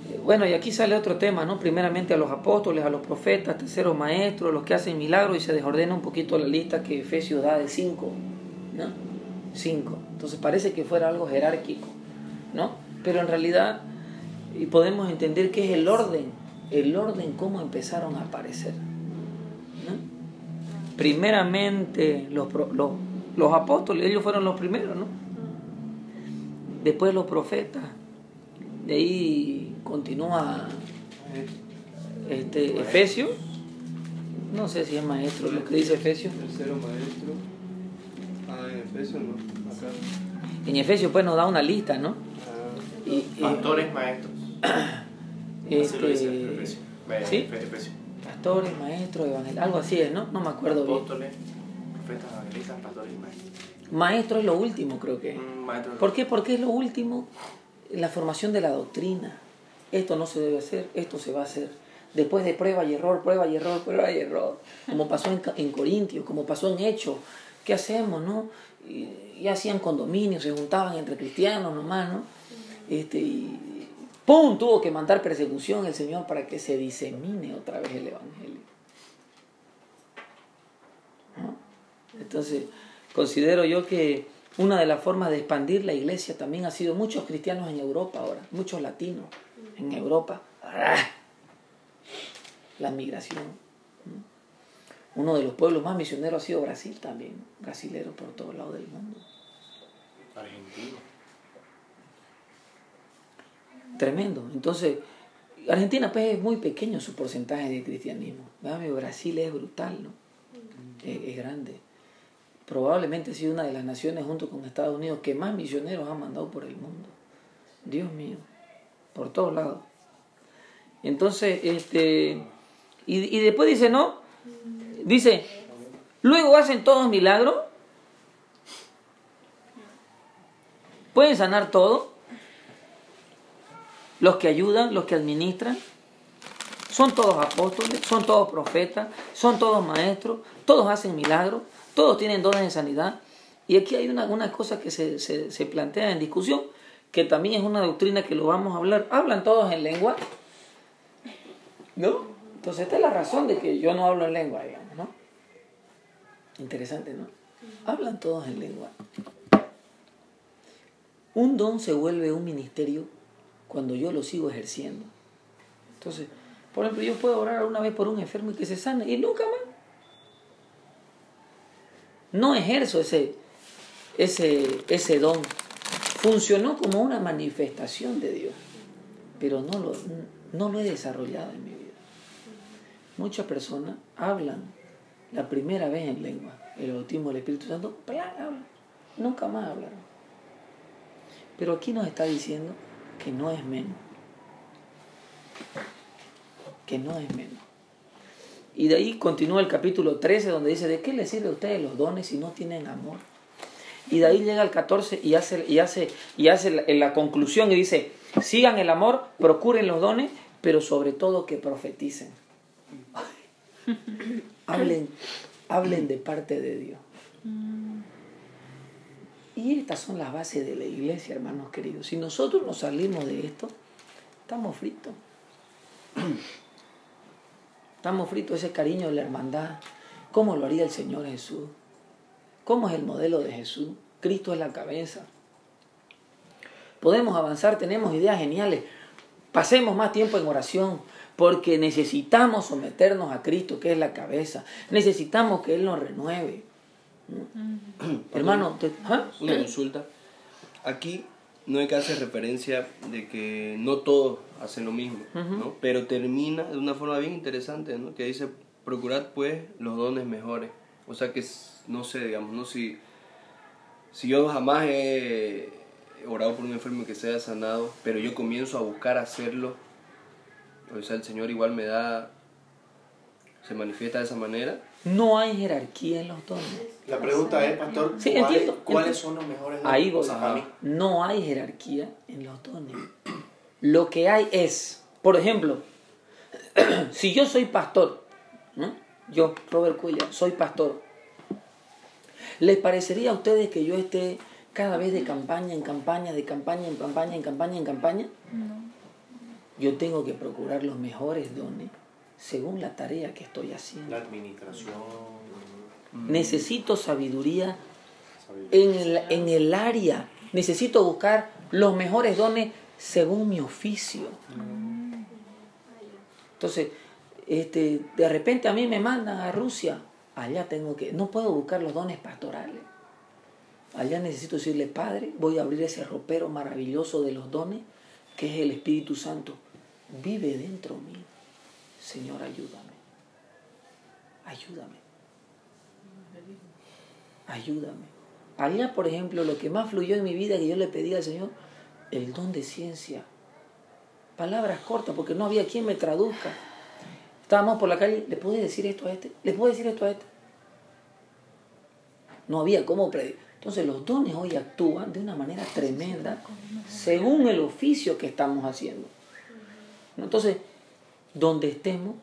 Eh, Bueno, y aquí sale otro tema, ¿no? Primeramente a los apóstoles, a los profetas, terceros maestros, los que hacen milagros, y se desordena un poquito la lista que Efesios da de cinco, ¿no? Cinco. Entonces parece que fuera algo jerárquico, ¿no? Pero en realidad y podemos entender que es el orden, el orden cómo empezaron a aparecer. Primeramente los, los, los apóstoles, ellos fueron los primeros, ¿no? Después los profetas, de ahí continúa Este, Efesio, no sé si es maestro lo que dice Efesio. Tercero maestro. Ah, en Efesios no. Acá. En Efesio pues nos da una lista, ¿no? Ah, Y, y, Pastores maestros. Así lo dice este, Efesios. ¿sí? Efesios. Pastores, maestros, evangelistas, algo así es, ¿no? No me acuerdo bien. Apóstoles, profetas, evangelistas, pastores y maestros. Maestro es lo último, creo que. Mm, maestros. ¿Por qué? Porque es lo último, la formación de la doctrina. Esto no se debe hacer, esto se va a hacer. Después de prueba y error, prueba y error, prueba y error. Como pasó en, en Corintios, como pasó en Hechos. ¿Qué hacemos, no? Y, y hacían condominios, se juntaban entre cristianos nomás, ¿no? Este, y ¡pum! Tuvo que mandar persecución el Señor para que se disemine otra vez el Evangelio. Entonces, considero yo que una de las formas de expandir la iglesia también ha sido muchos cristianos en Europa ahora, muchos latinos en Europa. ¡Ah! La migración. ¿no? Uno de los pueblos más misioneros ha sido Brasil también, brasileros por todos lados del mundo. Argentino. Tremendo. Entonces, Argentina pues es muy pequeño su porcentaje de cristianismo. Brasil es brutal, ¿no? Es, es grande. Probablemente ha sido una de las naciones junto con Estados Unidos que más misioneros han mandado por el mundo. Dios mío, por todos lados. Entonces, este, y, y después dice, no, dice, luego hacen todos milagros, pueden sanar todo, los que ayudan, los que administran, son todos apóstoles, son todos profetas, son todos maestros, todos hacen milagros, todos tienen dones de sanidad. Y aquí hay una, cosa que se, se, se plantea en discusión, que también es una doctrina que lo vamos a hablar. Hablan todos en lengua, ¿no? Entonces esta es la razón de que yo no hablo en lengua, digamos, ¿no? Interesante, ¿no? Hablan todos en lengua. Un don se vuelve un ministerio cuando yo lo sigo ejerciendo. Entonces, por ejemplo, yo puedo orar una vez por un enfermo y que se sane y nunca más. No ejerzo ese, ese, ese don. Funcionó como una manifestación de Dios, pero no lo, no lo he desarrollado en mi vida. Muchas personas hablan la primera vez en lengua, el bautismo del Espíritu Santo, nunca más hablaron. Pero aquí nos está diciendo que no es menos. Que no es menos. Y de ahí continúa el capítulo 13 donde dice, ¿de qué les sirve a ustedes los dones si no tienen amor? Y de ahí llega el 14 y hace, y hace, y hace la, la conclusión y dice, sigan el amor, procuren los dones, pero sobre todo que profeticen. hablen, hablen de parte de Dios. Y estas son las bases de la iglesia, hermanos queridos. Si nosotros nos salimos de esto, estamos fritos. Estamos fritos ese cariño de la hermandad. ¿Cómo lo haría el Señor Jesús? ¿Cómo es el modelo de Jesús? Cristo es la cabeza. Podemos avanzar, tenemos ideas geniales. Pasemos más tiempo en oración porque necesitamos someternos a Cristo, que es la cabeza. Necesitamos que Él nos renueve. Hermano, te- ¿ah? Una consulta. Aquí no hay que hacer referencia de que no todos hacen lo mismo, ¿no? Pero termina de una forma bien interesante, ¿no? Que dice, procurad pues los dones mejores. O sea que, no sé, digamos, ¿no? Si, si yo jamás he orado por un enfermo que sea sanado, pero yo comienzo a buscar hacerlo, o sea, el Señor igual me da, se manifiesta de esa manera. No hay jerarquía en los dones. La pregunta es, pastor, Sí, ¿cuáles, entiendo, ¿cuáles entiendo. son los mejores dones? Ahí voy. O sea, para mí. No hay jerarquía en los dones. Lo que hay es, por ejemplo, si yo soy pastor, ¿no? yo, Robert Cuella, soy pastor, ¿les parecería a ustedes que yo esté cada vez de campaña en campaña, de campaña en campaña, en campaña, en campaña? Yo tengo que procurar los mejores dones según la tarea que estoy haciendo. La administración. Necesito sabiduría sabiduría. en el, en el área. Necesito buscar los mejores dones según mi oficio. Entonces, este, de repente a mí me mandan a Rusia. Allá tengo que, no puedo buscar los dones pastorales. Allá necesito decirle, Padre, voy a abrir ese ropero maravilloso de los dones, que es el Espíritu Santo. vive dentro mío. Señor, ayúdame. Ayúdame. Ayúdame. Allá, por ejemplo, lo que más fluyó en mi vida que yo le pedí al Señor, el don de ciencia. Palabras cortas, porque no había quien me traduzca. Estábamos por la calle, ¿le puedo decir esto a este? ¿Le puedo decir esto a este? No había cómo predicar. Entonces los dones hoy actúan de una manera tremenda según el oficio que estamos haciendo. Entonces, donde estemos,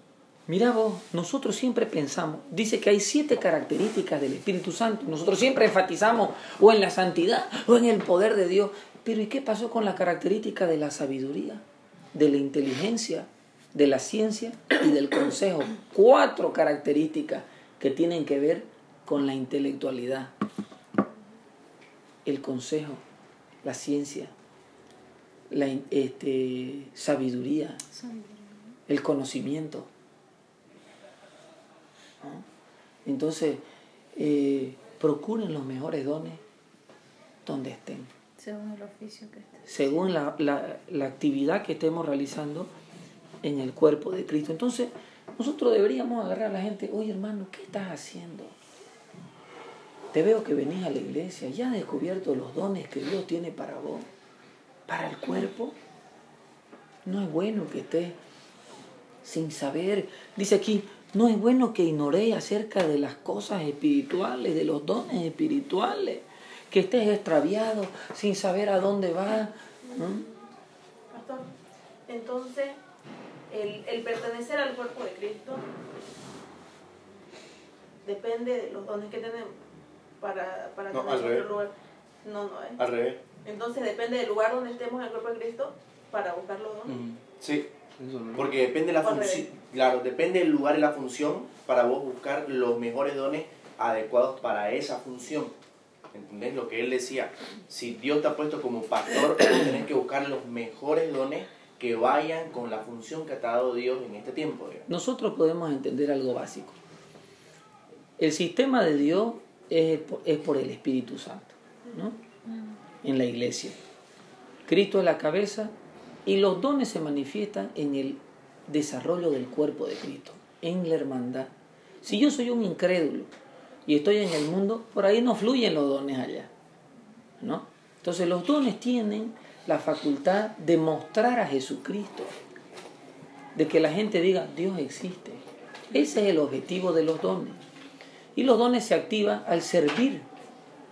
mira vos, nosotros siempre pensamos, dice que hay siete características del Espíritu Santo. Nosotros siempre enfatizamos o en la santidad o en el poder de Dios. Pero ¿y qué pasó con la característica de la sabiduría, de la inteligencia, de la ciencia y del consejo? Cuatro características que tienen que ver con la intelectualidad el consejo, la ciencia, la este, sabiduría, el conocimiento. ¿no? Entonces, eh, procuren los mejores dones donde estén. Según el oficio que esté. Según la, la, la actividad que estemos realizando en el cuerpo de Cristo. Entonces, nosotros deberíamos agarrar a la gente, oye hermano, ¿qué estás haciendo? Te veo que venís a la iglesia, ya has descubierto los dones que Dios tiene para vos, para el cuerpo. No es bueno que estés sin saber. Dice aquí, no es bueno que ignoréis acerca de las cosas espirituales, de los dones espirituales, que estés extraviado sin saber a dónde vas. Pastor, entonces, el, el pertenecer al cuerpo de Cristo depende de los dones que tenemos para, para No, al revés. lugar. No, no, ¿eh? Al revés. Entonces depende del lugar donde estemos en el cuerpo de Cristo para buscar los dones. Mm, Sí, eso no. porque depende de la función. Claro, depende del lugar y la función para vos buscar los mejores dones adecuados para esa función. ¿Entendés lo que él decía? Si Dios te ha puesto como pastor, tenés que buscar los mejores dones que vayan con la función que te ha dado Dios en este tiempo. digamos. Nosotros podemos entender algo básico. El sistema de Dios es, es por el Espíritu Santo, ¿no? En la iglesia. Cristo es la cabeza y los dones se manifiestan en el desarrollo del cuerpo de Cristo, en la hermandad. Si yo soy un incrédulo y estoy en el mundo, por ahí no fluyen los dones allá, ¿no? Entonces los dones tienen la facultad de mostrar a Jesucristo, de que la gente diga, Dios existe. Ese es el objetivo de los dones. Y los dones se activan al servir,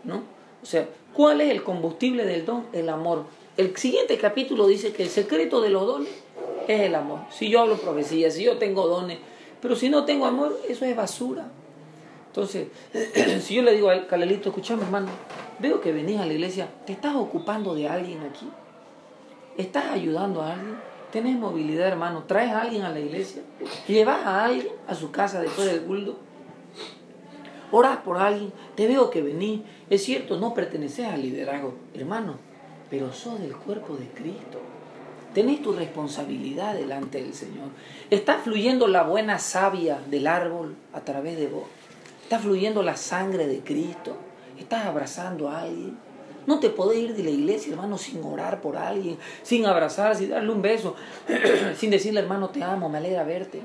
¿no? O sea, ¿cuál es el combustible del don? El amor. El siguiente capítulo dice que el secreto de los dones es el amor. Si yo hablo profecía, si yo tengo dones, pero si no tengo amor, eso es basura. Entonces, si yo le digo al Calelito, escuchame hermano, veo que venís a la iglesia, ¿te estás ocupando de alguien aquí? ¿Estás ayudando a alguien? ¿Tenés movilidad, hermano? ¿Traes a alguien a la iglesia? ¿Llevas a alguien a su casa después del culto? Orás por alguien, te veo que venís. Es cierto, no perteneces al liderazgo, hermano, pero sos del cuerpo de Cristo. Tenés tu responsabilidad delante del Señor. Está fluyendo la buena savia del árbol a través de vos. Está fluyendo la sangre de Cristo. Estás abrazando a alguien. No te podés ir de la iglesia, hermano, sin orar por alguien, sin abrazar, sin darle un beso, sin decirle, hermano, te amo, me alegra verte.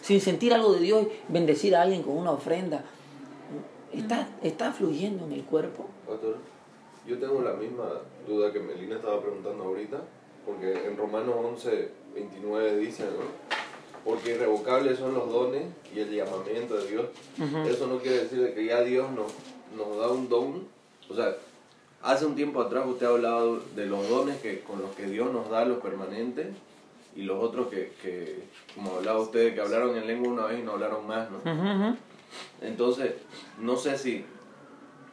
Sin sentir algo de Dios, bendecir a alguien con una ofrenda. Está, está fluyendo en el cuerpo. Pastor, yo tengo la misma duda que Melina estaba preguntando ahorita, porque en Romanos 11, 29 dice, ¿no? Porque irrevocables son los dones y el llamamiento de Dios. Eso no quiere decir de que ya Dios nos, nos da un don. O sea, hace un tiempo atrás usted ha hablado de los dones que, con los que Dios nos da los permanentes y los otros que, que como hablaba usted, que hablaron en lengua una vez y no hablaron más, ¿no? Ujú, ujú. Entonces, no sé si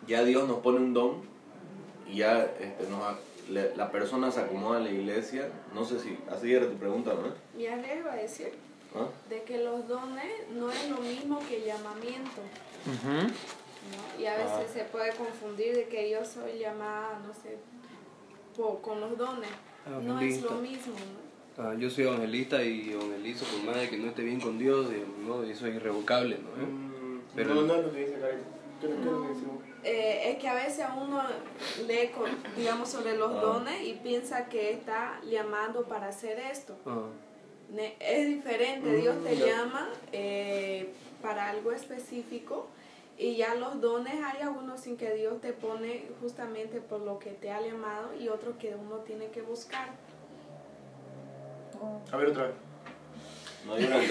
ya Dios nos pone un don y ya este, nos ha- le- la persona se acomoda en la iglesia. No sé si, así era tu pregunta, ¿no? Ya les iba a decir ¿Ah? de que los dones no es lo mismo que llamamiento. ¿no? Y a veces se puede confundir de que yo soy llamada, no sé, po- con los dones. No es lo mismo, ¿no? Ah, yo soy evangelista y evangelizo por más de que no esté bien con Dios, digamos, ¿no? eso es irrevocable, ¿no? ¿Eh? Pero- no, no es lo que dice Karen. ¿Qué es lo que decimos? Eh, es que a veces uno lee, con- digamos, sobre los Ah. dones y piensa que está llamando para hacer esto. Ah. Es diferente, Dios te Mm, llama eh, para algo específico y ya los dones hay algunos sin que Dios te pone justamente por lo que te ha llamado y otros que uno tiene que buscar. A ver otra vez. No, yo no no.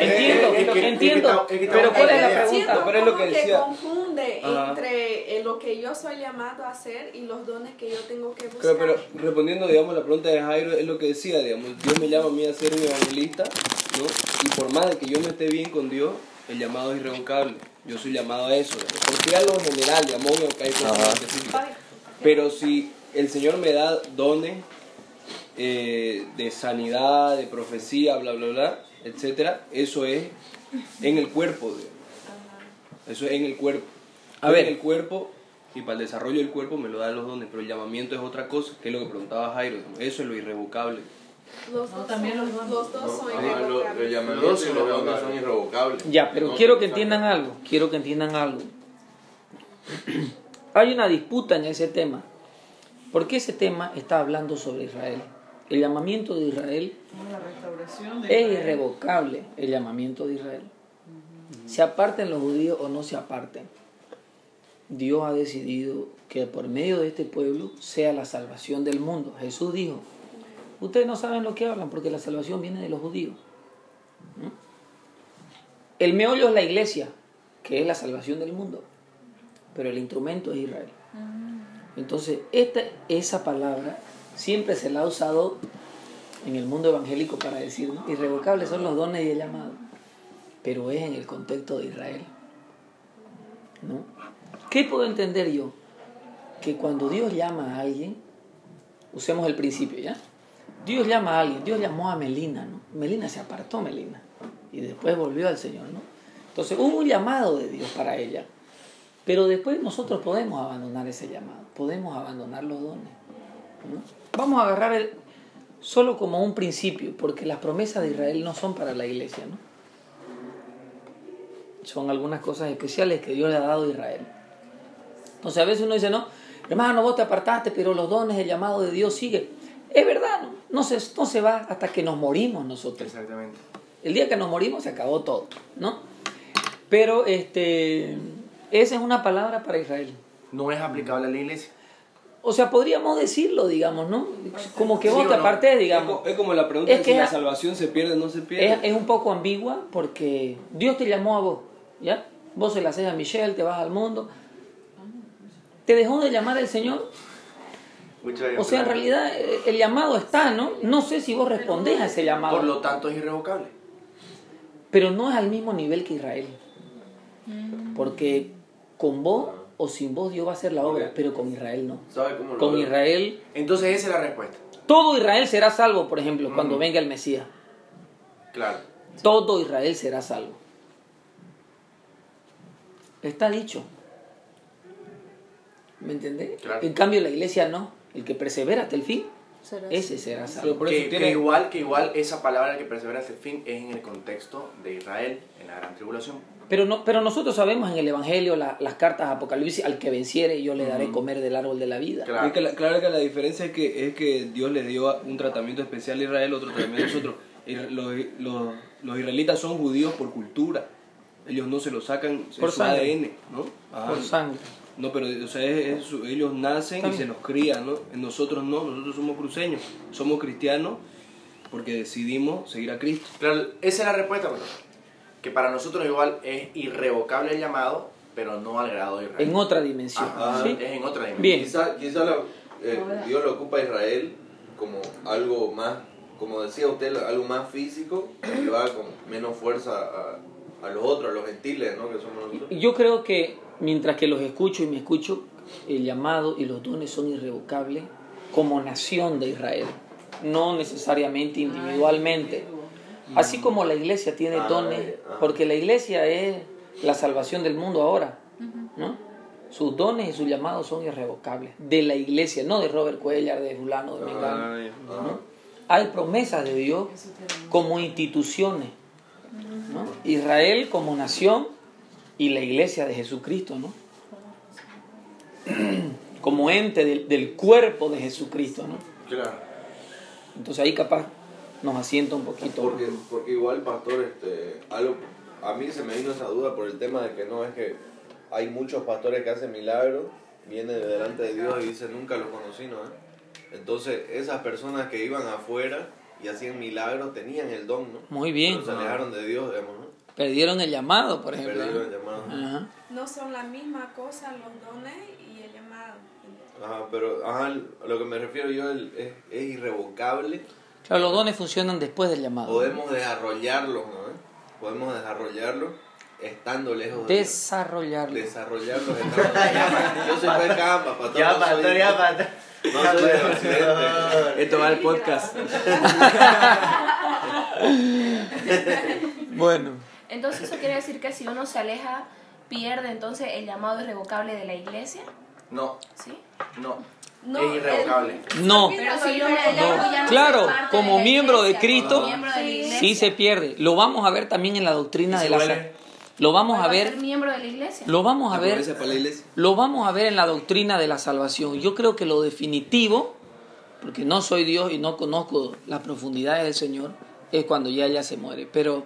Entiendo, entiendo. Pero ¿cuál es la pregunta? Pero es lo que decía. confunde Ajá. entre eh, lo que yo soy llamado a hacer y los dones que yo tengo que buscar. Claro, pero respondiendo, digamos, la pregunta de Jairo, es lo que decía, digamos, Dios me llama a mí a ser un evangelista, ¿no? Y por más de que yo no esté bien con Dios, el llamado es irrevocable. Yo soy llamado a eso, digamos, porque es algo general, digamos, obvio que hay cosas específicas. Pero si el Señor me da dones eh, de sanidad, de profecía, bla, bla, bla, etcétera, eso es en el cuerpo, digamos. Eso es en el cuerpo. A ver. En el cuerpo, y para el desarrollo del cuerpo me lo dan los dones, pero el llamamiento es otra cosa, que es lo que preguntaba Jairo. Eso es lo irrevocable. Los No, dos también son, los dos son irrevocables. llamamiento Los y dos los son dones irrevocables. son irrevocables. Ya, pero No, quiero que entiendan algo, quiero que entiendan algo. Hay una disputa en ese tema, porque ese tema está hablando sobre Israel. El llamamiento de Israel La restauración de es irrevocable, el llamamiento de Israel. Se aparten los judíos o no se aparten. Dios ha decidido que por medio de este pueblo sea la salvación del mundo. Jesús dijo, ustedes no saben lo que hablan porque la salvación viene de los judíos. ¿Mm? El meollo es la iglesia, que es la salvación del mundo, pero el instrumento es Israel. Entonces, esta, esa palabra siempre se la ha usado en el mundo evangélico para decir, irrevocables son los dones y el llamado, pero es en el contexto de Israel. ¿no? ¿Qué puedo entender yo? Que cuando Dios llama a alguien, usemos el principio, ¿ya? Dios llama a alguien, Dios llamó a Melina, ¿no? Melina se apartó, Melina, y después volvió al Señor, ¿no? Entonces hubo un llamado de Dios para ella, pero después nosotros podemos abandonar ese llamado, podemos abandonar los dones. ¿no? Vamos a agarrar el, solo como un principio, porque las promesas de Israel no son para la iglesia, ¿no? Son algunas cosas especiales que Dios le ha dado a Israel. Entonces a veces uno dice, no, hermano, vos te apartaste, pero los dones, el llamado de Dios sigue. Es verdad, ¿no? No se, no se va hasta que nos morimos nosotros. Exactamente. El día que nos morimos se acabó todo, ¿no? Pero este, esa es una palabra para Israel. No es aplicable a la iglesia. O sea, podríamos decirlo, digamos, ¿no? Como que Sí vos o te no. apartés, Es, digamos. es como la pregunta Es de que si la salvación se pierde o no se pierde. es un poco ambigua porque Dios te llamó a vos, ¿ya? Vos se la haces a Michelle, te vas al mundo. ¿Te dejó de llamar el Señor? Muchas O sea, en realidad eh, el llamado está, ¿no? No sé si vos respondés a ese Por llamado, lo tanto es irrevocable. pero no es al mismo nivel que Israel. Porque con vos o sin vos Dios va a hacer la obra, pero con Israel no. ¿Sabe cómo lo Con veo? Israel, Entonces esa es la respuesta. todo Israel será salvo, por ejemplo, cuando Ujú. venga el Mesías. Claro. Todo Israel será salvo. Está dicho. ¿Me entendés? Claro. En cambio la iglesia no. El que persevera hasta el fin, Será ese será salvo. por Que, tiene- que igual, que igual esa palabra que persevera hasta el fin es en el contexto de Israel, en la gran tribulación. Pero, no, pero nosotros sabemos en el Evangelio, la- las cartas de Apocalipsis, al que venciere yo le daré comer del árbol de la vida. Claro. Es que la- claro que la diferencia es que, es que Dios le dio un tratamiento especial a Israel, otro tratamiento a nosotros. Y Los, los, los israelitas son judíos por cultura. Ellos no se lo sacan Por es su sangre. ADN, ¿no? Ajá. Por sangre. No, pero o sea, es- es su- ellos nacen y se los crían, ¿no? Nosotros no, nosotros somos cruceños, somos cristianos porque decidimos seguir a Cristo. Claro, esa es la respuesta, pastor. Que para nosotros igual es irrevocable el llamado, pero no al grado de Israel. En otra dimensión. Ajá. ¿sí? Es en otra dimensión. Bien. Quizá, quizá la- eh, Dios lo ocupa a Israel como algo más, como decía usted, algo más físico y va con menos fuerza a, a los otros, a los gentiles, ¿no? Que somos nosotros. Yo creo que mientras que los escucho y me escucho, el llamado y los dones son irrevocables como nación de Israel, no necesariamente individualmente. Así como la iglesia tiene Ah, dones, ah. porque la iglesia es la salvación del mundo ahora, ¿no? Sus dones y sus llamados son irrevocables. De la iglesia, no de Robert Cuellar, de fulano, de Mengano. ¿no? Hay promesas de Dios como instituciones. ¿no? Israel como nación y la iglesia de Jesucristo, ¿no? Como ente del, del cuerpo de Jesucristo, ¿no? Claro. Entonces ahí capaz nos asienta un poquito. Porque, porque igual, pastor, este, algo, a mí se me vino esa duda por el tema de que no es que hay muchos pastores que hacen milagros, vienen de delante de Dios y dicen nunca los conocí, ¿no? Entonces, esas personas que iban afuera y hacían milagros tenían el don, ¿no? Muy bien. Pero se alejaron de Dios, digamos, ¿no? Perdieron el llamado, por ejemplo. Perdieron el llamado. Ajá. No son la misma cosa los dones y el llamado. Ajá, pero ajá, a lo que me refiero yo el- es, es irrevocable. Claro, los dones funcionan después del llamado. Podemos desarrollarlos, ¿no? Podemos desarrollarlos estando lejos de Dios. Desarrollarlo. Desarrollarlos estando Yo soy Fue Campa, pastor. Ya, pastor, ya, pastor. No soy de Occidente. Esto va al podcast. bueno, Entonces eso quiere decir que si uno se aleja, pierde entonces el llamado irrevocable de la iglesia, No, ¿sí? no. No, es irrevocable. no. Pero si yo no Claro, como miembro de Cristo, Sí se pierde. Lo vamos a ver también en la doctrina ¿Y de la sa- Lo vamos a ¿puedo ser ver, miembro de la iglesia? lo vamos a ver, Pobreza para la iglesia. lo vamos a ver en la doctrina de la salvación. Yo creo que lo definitivo, porque no soy Dios y no conozco las profundidades del Señor, es cuando ya ya se muere. Pero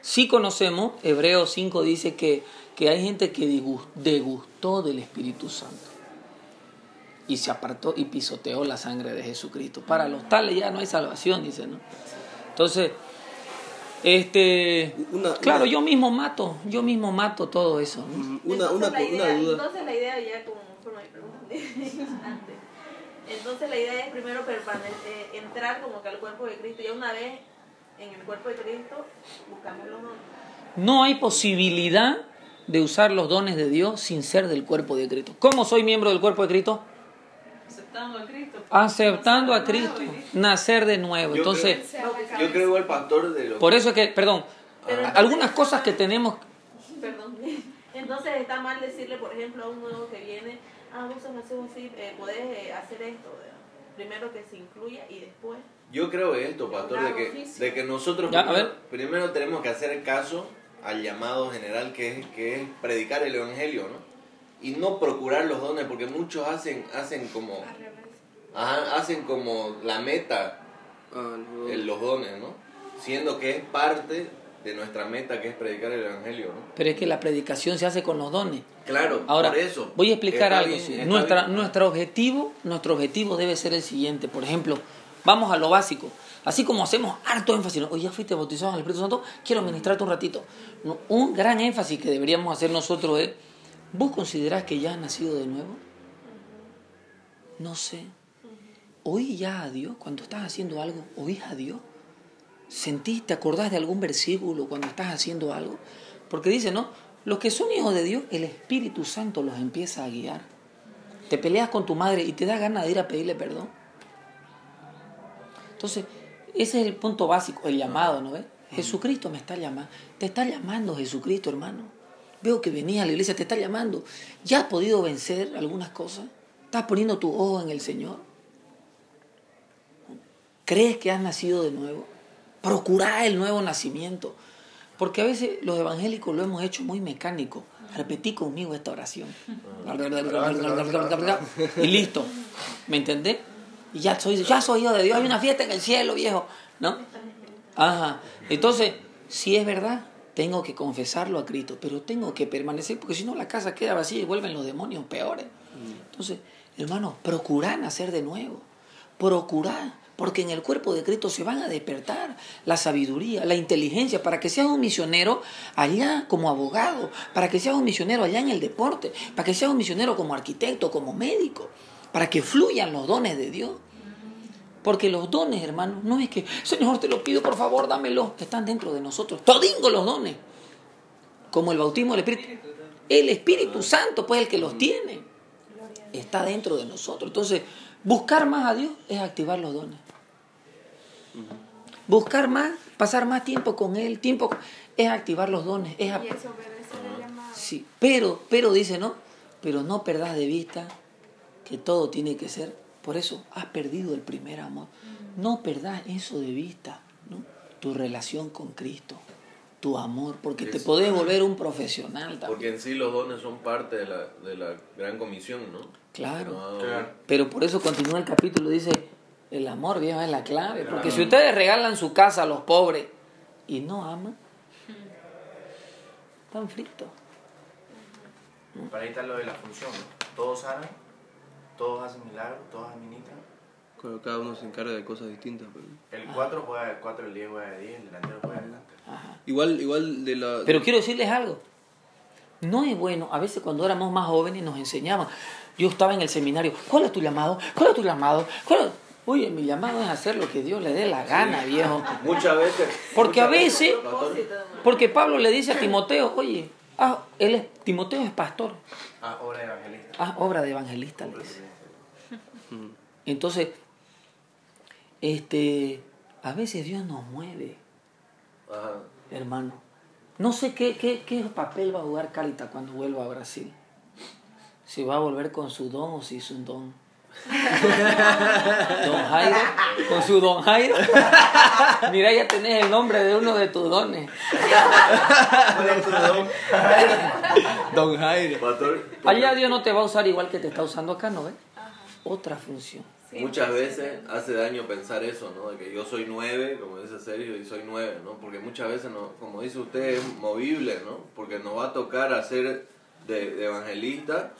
sí conocemos, Hebreos 5 dice que, que hay gente que degustó del Espíritu Santo y se apartó y pisoteó la sangre de Jesucristo. Para los tales ya no hay salvación, dice, ¿no? Entonces, este, Una- claro, una- yo mismo mato, yo mismo mato todo eso, ¿no? Una, entonces, una, la una idea, duda. entonces la idea ya como forma de pregunta antes. Entonces la idea es primero permanecer, eh, entrar como que al cuerpo de Cristo. Ya una vez en el cuerpo de Cristo buscamos los dones. No hay posibilidad de usar los dones de Dios sin ser del cuerpo de Cristo. ¿Cómo soy miembro del cuerpo de Cristo? Aceptando a Cristo. Aceptando a Nacer de Cristo, nacer de nuevo. Entonces. Yo creo igual, pastor, de lo por eso es que, perdón, algunas cosas que tenemos, Perdón. Entonces está mal decirle, por ejemplo, a un nuevo que viene, ah, vos sos así, eh, podés eh, hacer esto. ¿verdad? Primero que se incluya y después. Yo creo esto, pastor, de que, de que nosotros Ya, primero, primero tenemos que hacer caso al llamado general que es, que es predicar el evangelio, ¿no? Y no procurar los dones, porque muchos hacen, hacen como, Al revés. ajá, hacen como la meta Ah, no. en los dones, ¿no? Siendo que es parte de nuestra meta que es predicar el evangelio, ¿no? pero es que la predicación se hace con los dones. Claro, Ahora, por eso. voy a explicar algo. bien, Nuestra, bien. nuestro, objetivo, nuestro objetivo debe ser el siguiente. Por ejemplo, vamos a lo básico. Así como hacemos harto énfasis, ¿no? oye, ya fuiste bautizado en el Espíritu Santo, quiero ministrarte un ratito. No, un gran énfasis que deberíamos hacer nosotros es, ¿vos considerás que ya has nacido de nuevo? No sé. ¿Oí ya a Dios cuando estás haciendo algo? ¿Oís a Dios? ¿Sentís, te acordás de algún versículo cuando estás haciendo algo? Porque dice, ¿no? Los que son hijos de Dios, el Espíritu Santo los empieza a guiar. Te peleas con tu madre y te da ganas de ir a pedirle perdón. Entonces, ese es el punto básico, el llamado, ¿no ves? Jesucristo me está llamando. Te está llamando Jesucristo, hermano. Veo que venía a la iglesia, te está llamando. ¿Ya has podido vencer algunas cosas? ¿Estás poniendo tu ojo en el Señor? ¿Crees que has nacido de nuevo? Procura el nuevo nacimiento. Porque a veces los evangélicos lo hemos hecho muy mecánico. Repetí conmigo esta oración. Y listo. ¿Me entendés? Y ya soy, ya soy hijo de Dios. Hay una fiesta en el cielo, viejo. ¿No? Ajá. Entonces, si es verdad, tengo que confesarlo a Cristo. Pero tengo que permanecer, porque si no la casa queda vacía y vuelven los demonios peores. Entonces, hermano, procurá nacer de nuevo. Procurá. Porque en el cuerpo de Cristo se van a despertar la sabiduría, la inteligencia, para que seas un misionero allá como abogado, para que seas un misionero allá en el deporte, para que seas un misionero como arquitecto, como médico, para que fluyan los dones de Dios. Porque los dones, hermano, no es que, Señor, te lo pido, por favor, dámelo. Están dentro de nosotros. Todingo los dones. Como el bautismo del Espíritu. El Espíritu Santo, pues, el que los tiene. Está dentro de nosotros. Entonces, buscar más a Dios es activar los dones. Buscar más, pasar más tiempo con Él, tiempo es activar los dones. Es llamado. Sí, pero, pero dice, ¿no? Pero no perdas de vista que todo tiene que ser. Por eso has perdido el primer amor. No perdas eso de vista, ¿no? Tu relación con Cristo. tu amor, porque te podés volver un profesional también. Porque en sí los dones son parte de la, de la gran comisión, ¿no? Claro. No, Claro. Pero por eso continúa el capítulo, dice, el amor, viejo, es la clave. Porque si ustedes regalan su casa a los pobres y no aman, están fritos. Para ahí está lo de la función, ¿no? Todos sanan, todos hacen milagros, todos administran. Cuando cada uno se encarga de cosas distintas. pero- El 4 juega de 4, el 10 juega de 10, el delantero juega de delantero. Igual, igual de la... Pero quiero decirles algo. No es bueno, a veces cuando éramos más jóvenes nos enseñaban. Yo estaba en el seminario, ¿cuál es tu llamado? ¿Cuál es tu llamado? ¿Cuál es-?" Oye, mi llamado es hacer lo que Dios le dé la gana, viejo. Muchas veces. Porque a veces, porque Pablo le dice a Timoteo, oye, ah, él es, Timoteo es pastor, Ah, obra de evangelista. ah, obra de evangelista, le dice. Entonces, este, a veces Dios nos mueve, Ajá. hermano. No sé qué, qué, qué papel va a jugar Calita cuando vuelva a Brasil. Si va a volver con su don o si es un don. Don Jairo, con su don Jairo. Mira, ya tenés el nombre de uno de tus dones. Don Jairo. Allá Dios no te va a usar igual que te está usando acá, ¿no ves? Otra función. Muchas veces hace daño pensar eso, ¿no? De que yo soy nueve, como dice Sergio, y soy nueve, ¿no? Porque muchas veces, no, como dice usted, es movible, ¿no? Porque nos va a tocar hacer de, de evangelista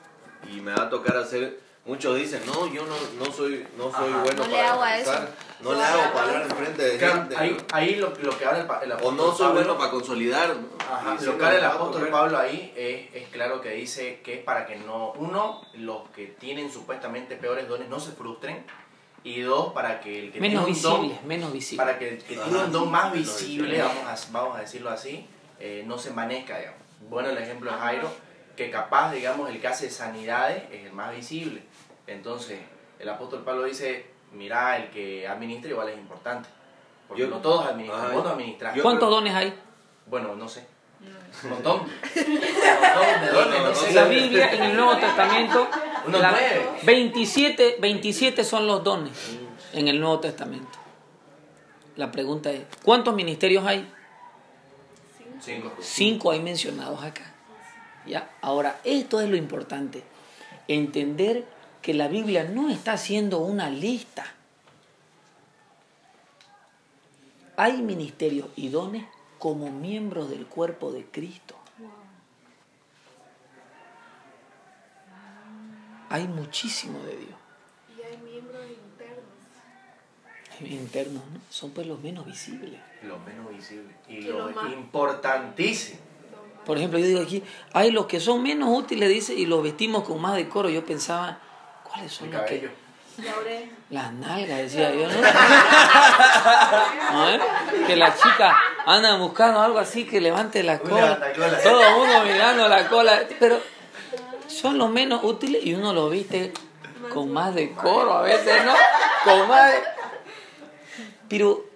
y me va a tocar hacer... Muchos dicen, no, yo no, no soy, no soy Ajá. bueno No le para hago a eso. no le hago para hablar enfrente de Claro, gente, ahí, ahí lo, lo que habla el, pa- el o apóstol no soy Pablo- bueno para consolidar, ¿no? Ajá, lo que habla el apóstol. Pablo ahí es, es claro que dice que es para que no, uno, los que tienen supuestamente peores dones no se frustren, y dos, para que el que Menos tiene un don, visible, menos visible. para que el que tiene un don más visible, vamos a, vamos a decirlo así, eh, no se envanezca, digamos. Bueno, el ejemplo de Jairo, que capaz, digamos, el que hace sanidades es el más visible. Entonces, el apóstol Pablo dice, mira, el que administra igual es importante. Porque Yo- no todos administran, Ajá. vos no administras. Yo- ¿Cuántos dones hay? Bueno, no sé. Un montón. Un montón de dones, no sé. En la Biblia, en el Nuevo Testamento, la- nueve. 27, 27 son los dones en el Nuevo Testamento. La pregunta es, ¿cuántos ministerios hay? Cinco. Cinco hay mencionados acá. ¿Ya? Ahora, esto es lo importante. Entender que la Biblia no está haciendo una lista. Hay ministerios y dones como miembros del cuerpo de Cristo. Hay muchísimo de Dios. Y hay miembros internos. Internos, ¿no? Son pues los menos visibles. Lo menos visible. Y, Y lo lo más- importantísimo. Por ejemplo, yo digo aquí, hay los que son menos útiles, dice, y los vestimos con más decoro. Yo pensaba, ¿cuáles son los que...? Las nalgas, decía yo, ¿no? Ver, que las chicas andan buscando algo así que levante la cola. Todo el mundo mirando la cola. Pero son los menos útiles y uno lo viste con más decoro a veces, ¿no? Con más... de- Pero eh,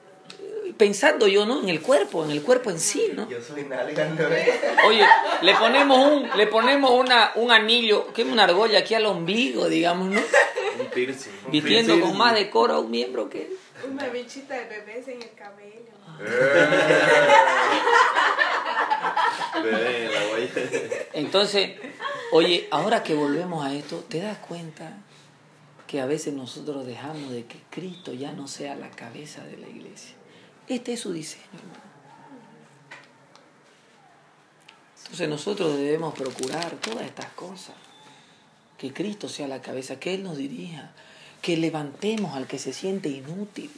pensando yo, ¿no? En el cuerpo, en el cuerpo en sí, ¿no? Yo soy nalga, ¿no? Oye, le ponemos un, le ponemos una, un anillo, que es una argolla aquí al ombligo, digamos, ¿no? Un piercing. Vistiendo con más decoro a un miembro que... Una bichita de bebés en el cabello. Bebé, la huella. Entonces, oye, ahora que volvemos a esto, ¿te das cuenta que a veces nosotros dejamos de que Cristo ya no sea la cabeza de la iglesia? Este es su diseño. Entonces nosotros debemos procurar todas estas cosas. Que Cristo sea la cabeza, que Él nos dirija, que levantemos al que se siente inútil,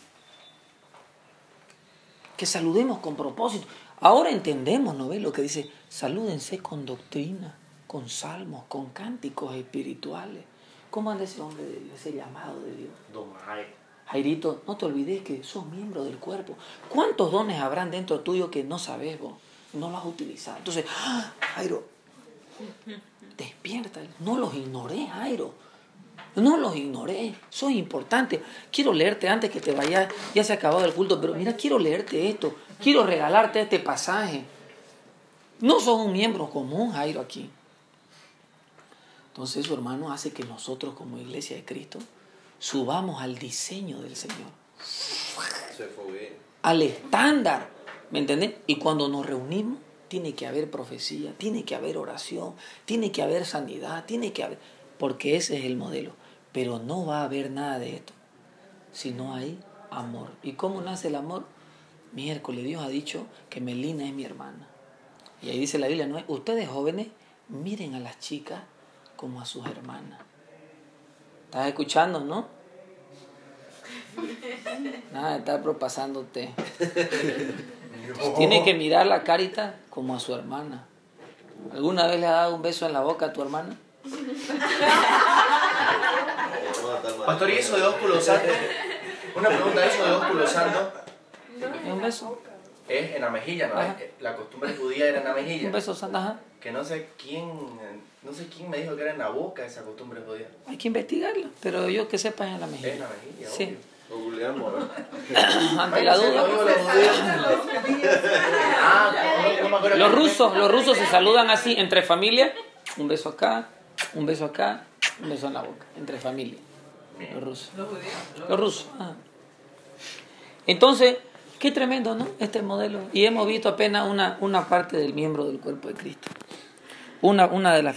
que saludemos con propósito. Ahora entendemos, ¿no ves lo que dice? Salúdense con doctrina, con salmos, con cánticos espirituales. ¿Cómo anda ese hombre ese llamado de Dios? Don. Jairito, no te olvides que sos miembro del cuerpo. ¿Cuántos dones habrán dentro tuyo que no sabes vos? No los has utilizado. Entonces, ¡ah! Jairo, despierta. No los ignoré, Jairo. No los ignoré. Sos importante. Quiero leerte antes que te vayas. Ya se ha acabado el culto, pero mira, quiero leerte esto. Quiero regalarte este pasaje. No sos un miembro común, Jairo, aquí. Entonces eso, hermano, hace que nosotros como iglesia de Cristo subamos al diseño del Señor, Se fue bien. al estándar ¿Me entendés? Y cuando nos reunimos, tiene que haber profecía, tiene que haber oración, tiene que haber sanidad, tiene que haber... Porque ese es el modelo. Pero no va a haber nada de esto si no hay amor. ¿Y cómo nace el amor? Miércoles Dios ha dicho que Melina es mi hermana. Y ahí dice la Biblia, ¿no? Ustedes jóvenes, miren a las chicas como a sus hermanas. ¿Estás escuchando, no? Nada de estar propasándote. Tiene que mirar la carita como a su hermana. ¿Alguna vez le ha dado un beso en la boca a tu hermana? Pastor, ¿y eso de ósculo santo? Una pregunta, ¿eso de ósculo santo ¿Es un beso? es en la mejilla, no? Ajá. La costumbre judía era en la mejilla. Un beso santa, ajá. Que no sé quién, no sé quién me dijo que era en la boca esa costumbre judía. Hay que investigarlo, pero yo que sepa es en la mejilla. en la mejilla, Sí. obvio. Lo googleamos. Ante la duda. Ah, Los cómo- rusos, los rusos se saludan así entre familia, un beso acá, un beso acá, un beso en la boca, entre familia. Los rusos. Los judíos. los- Los rusos. ajá. Entonces, qué tremendo, ¿no? Este modelo. Y hemos visto apenas una, una parte del miembro del cuerpo de Cristo. Una, una de las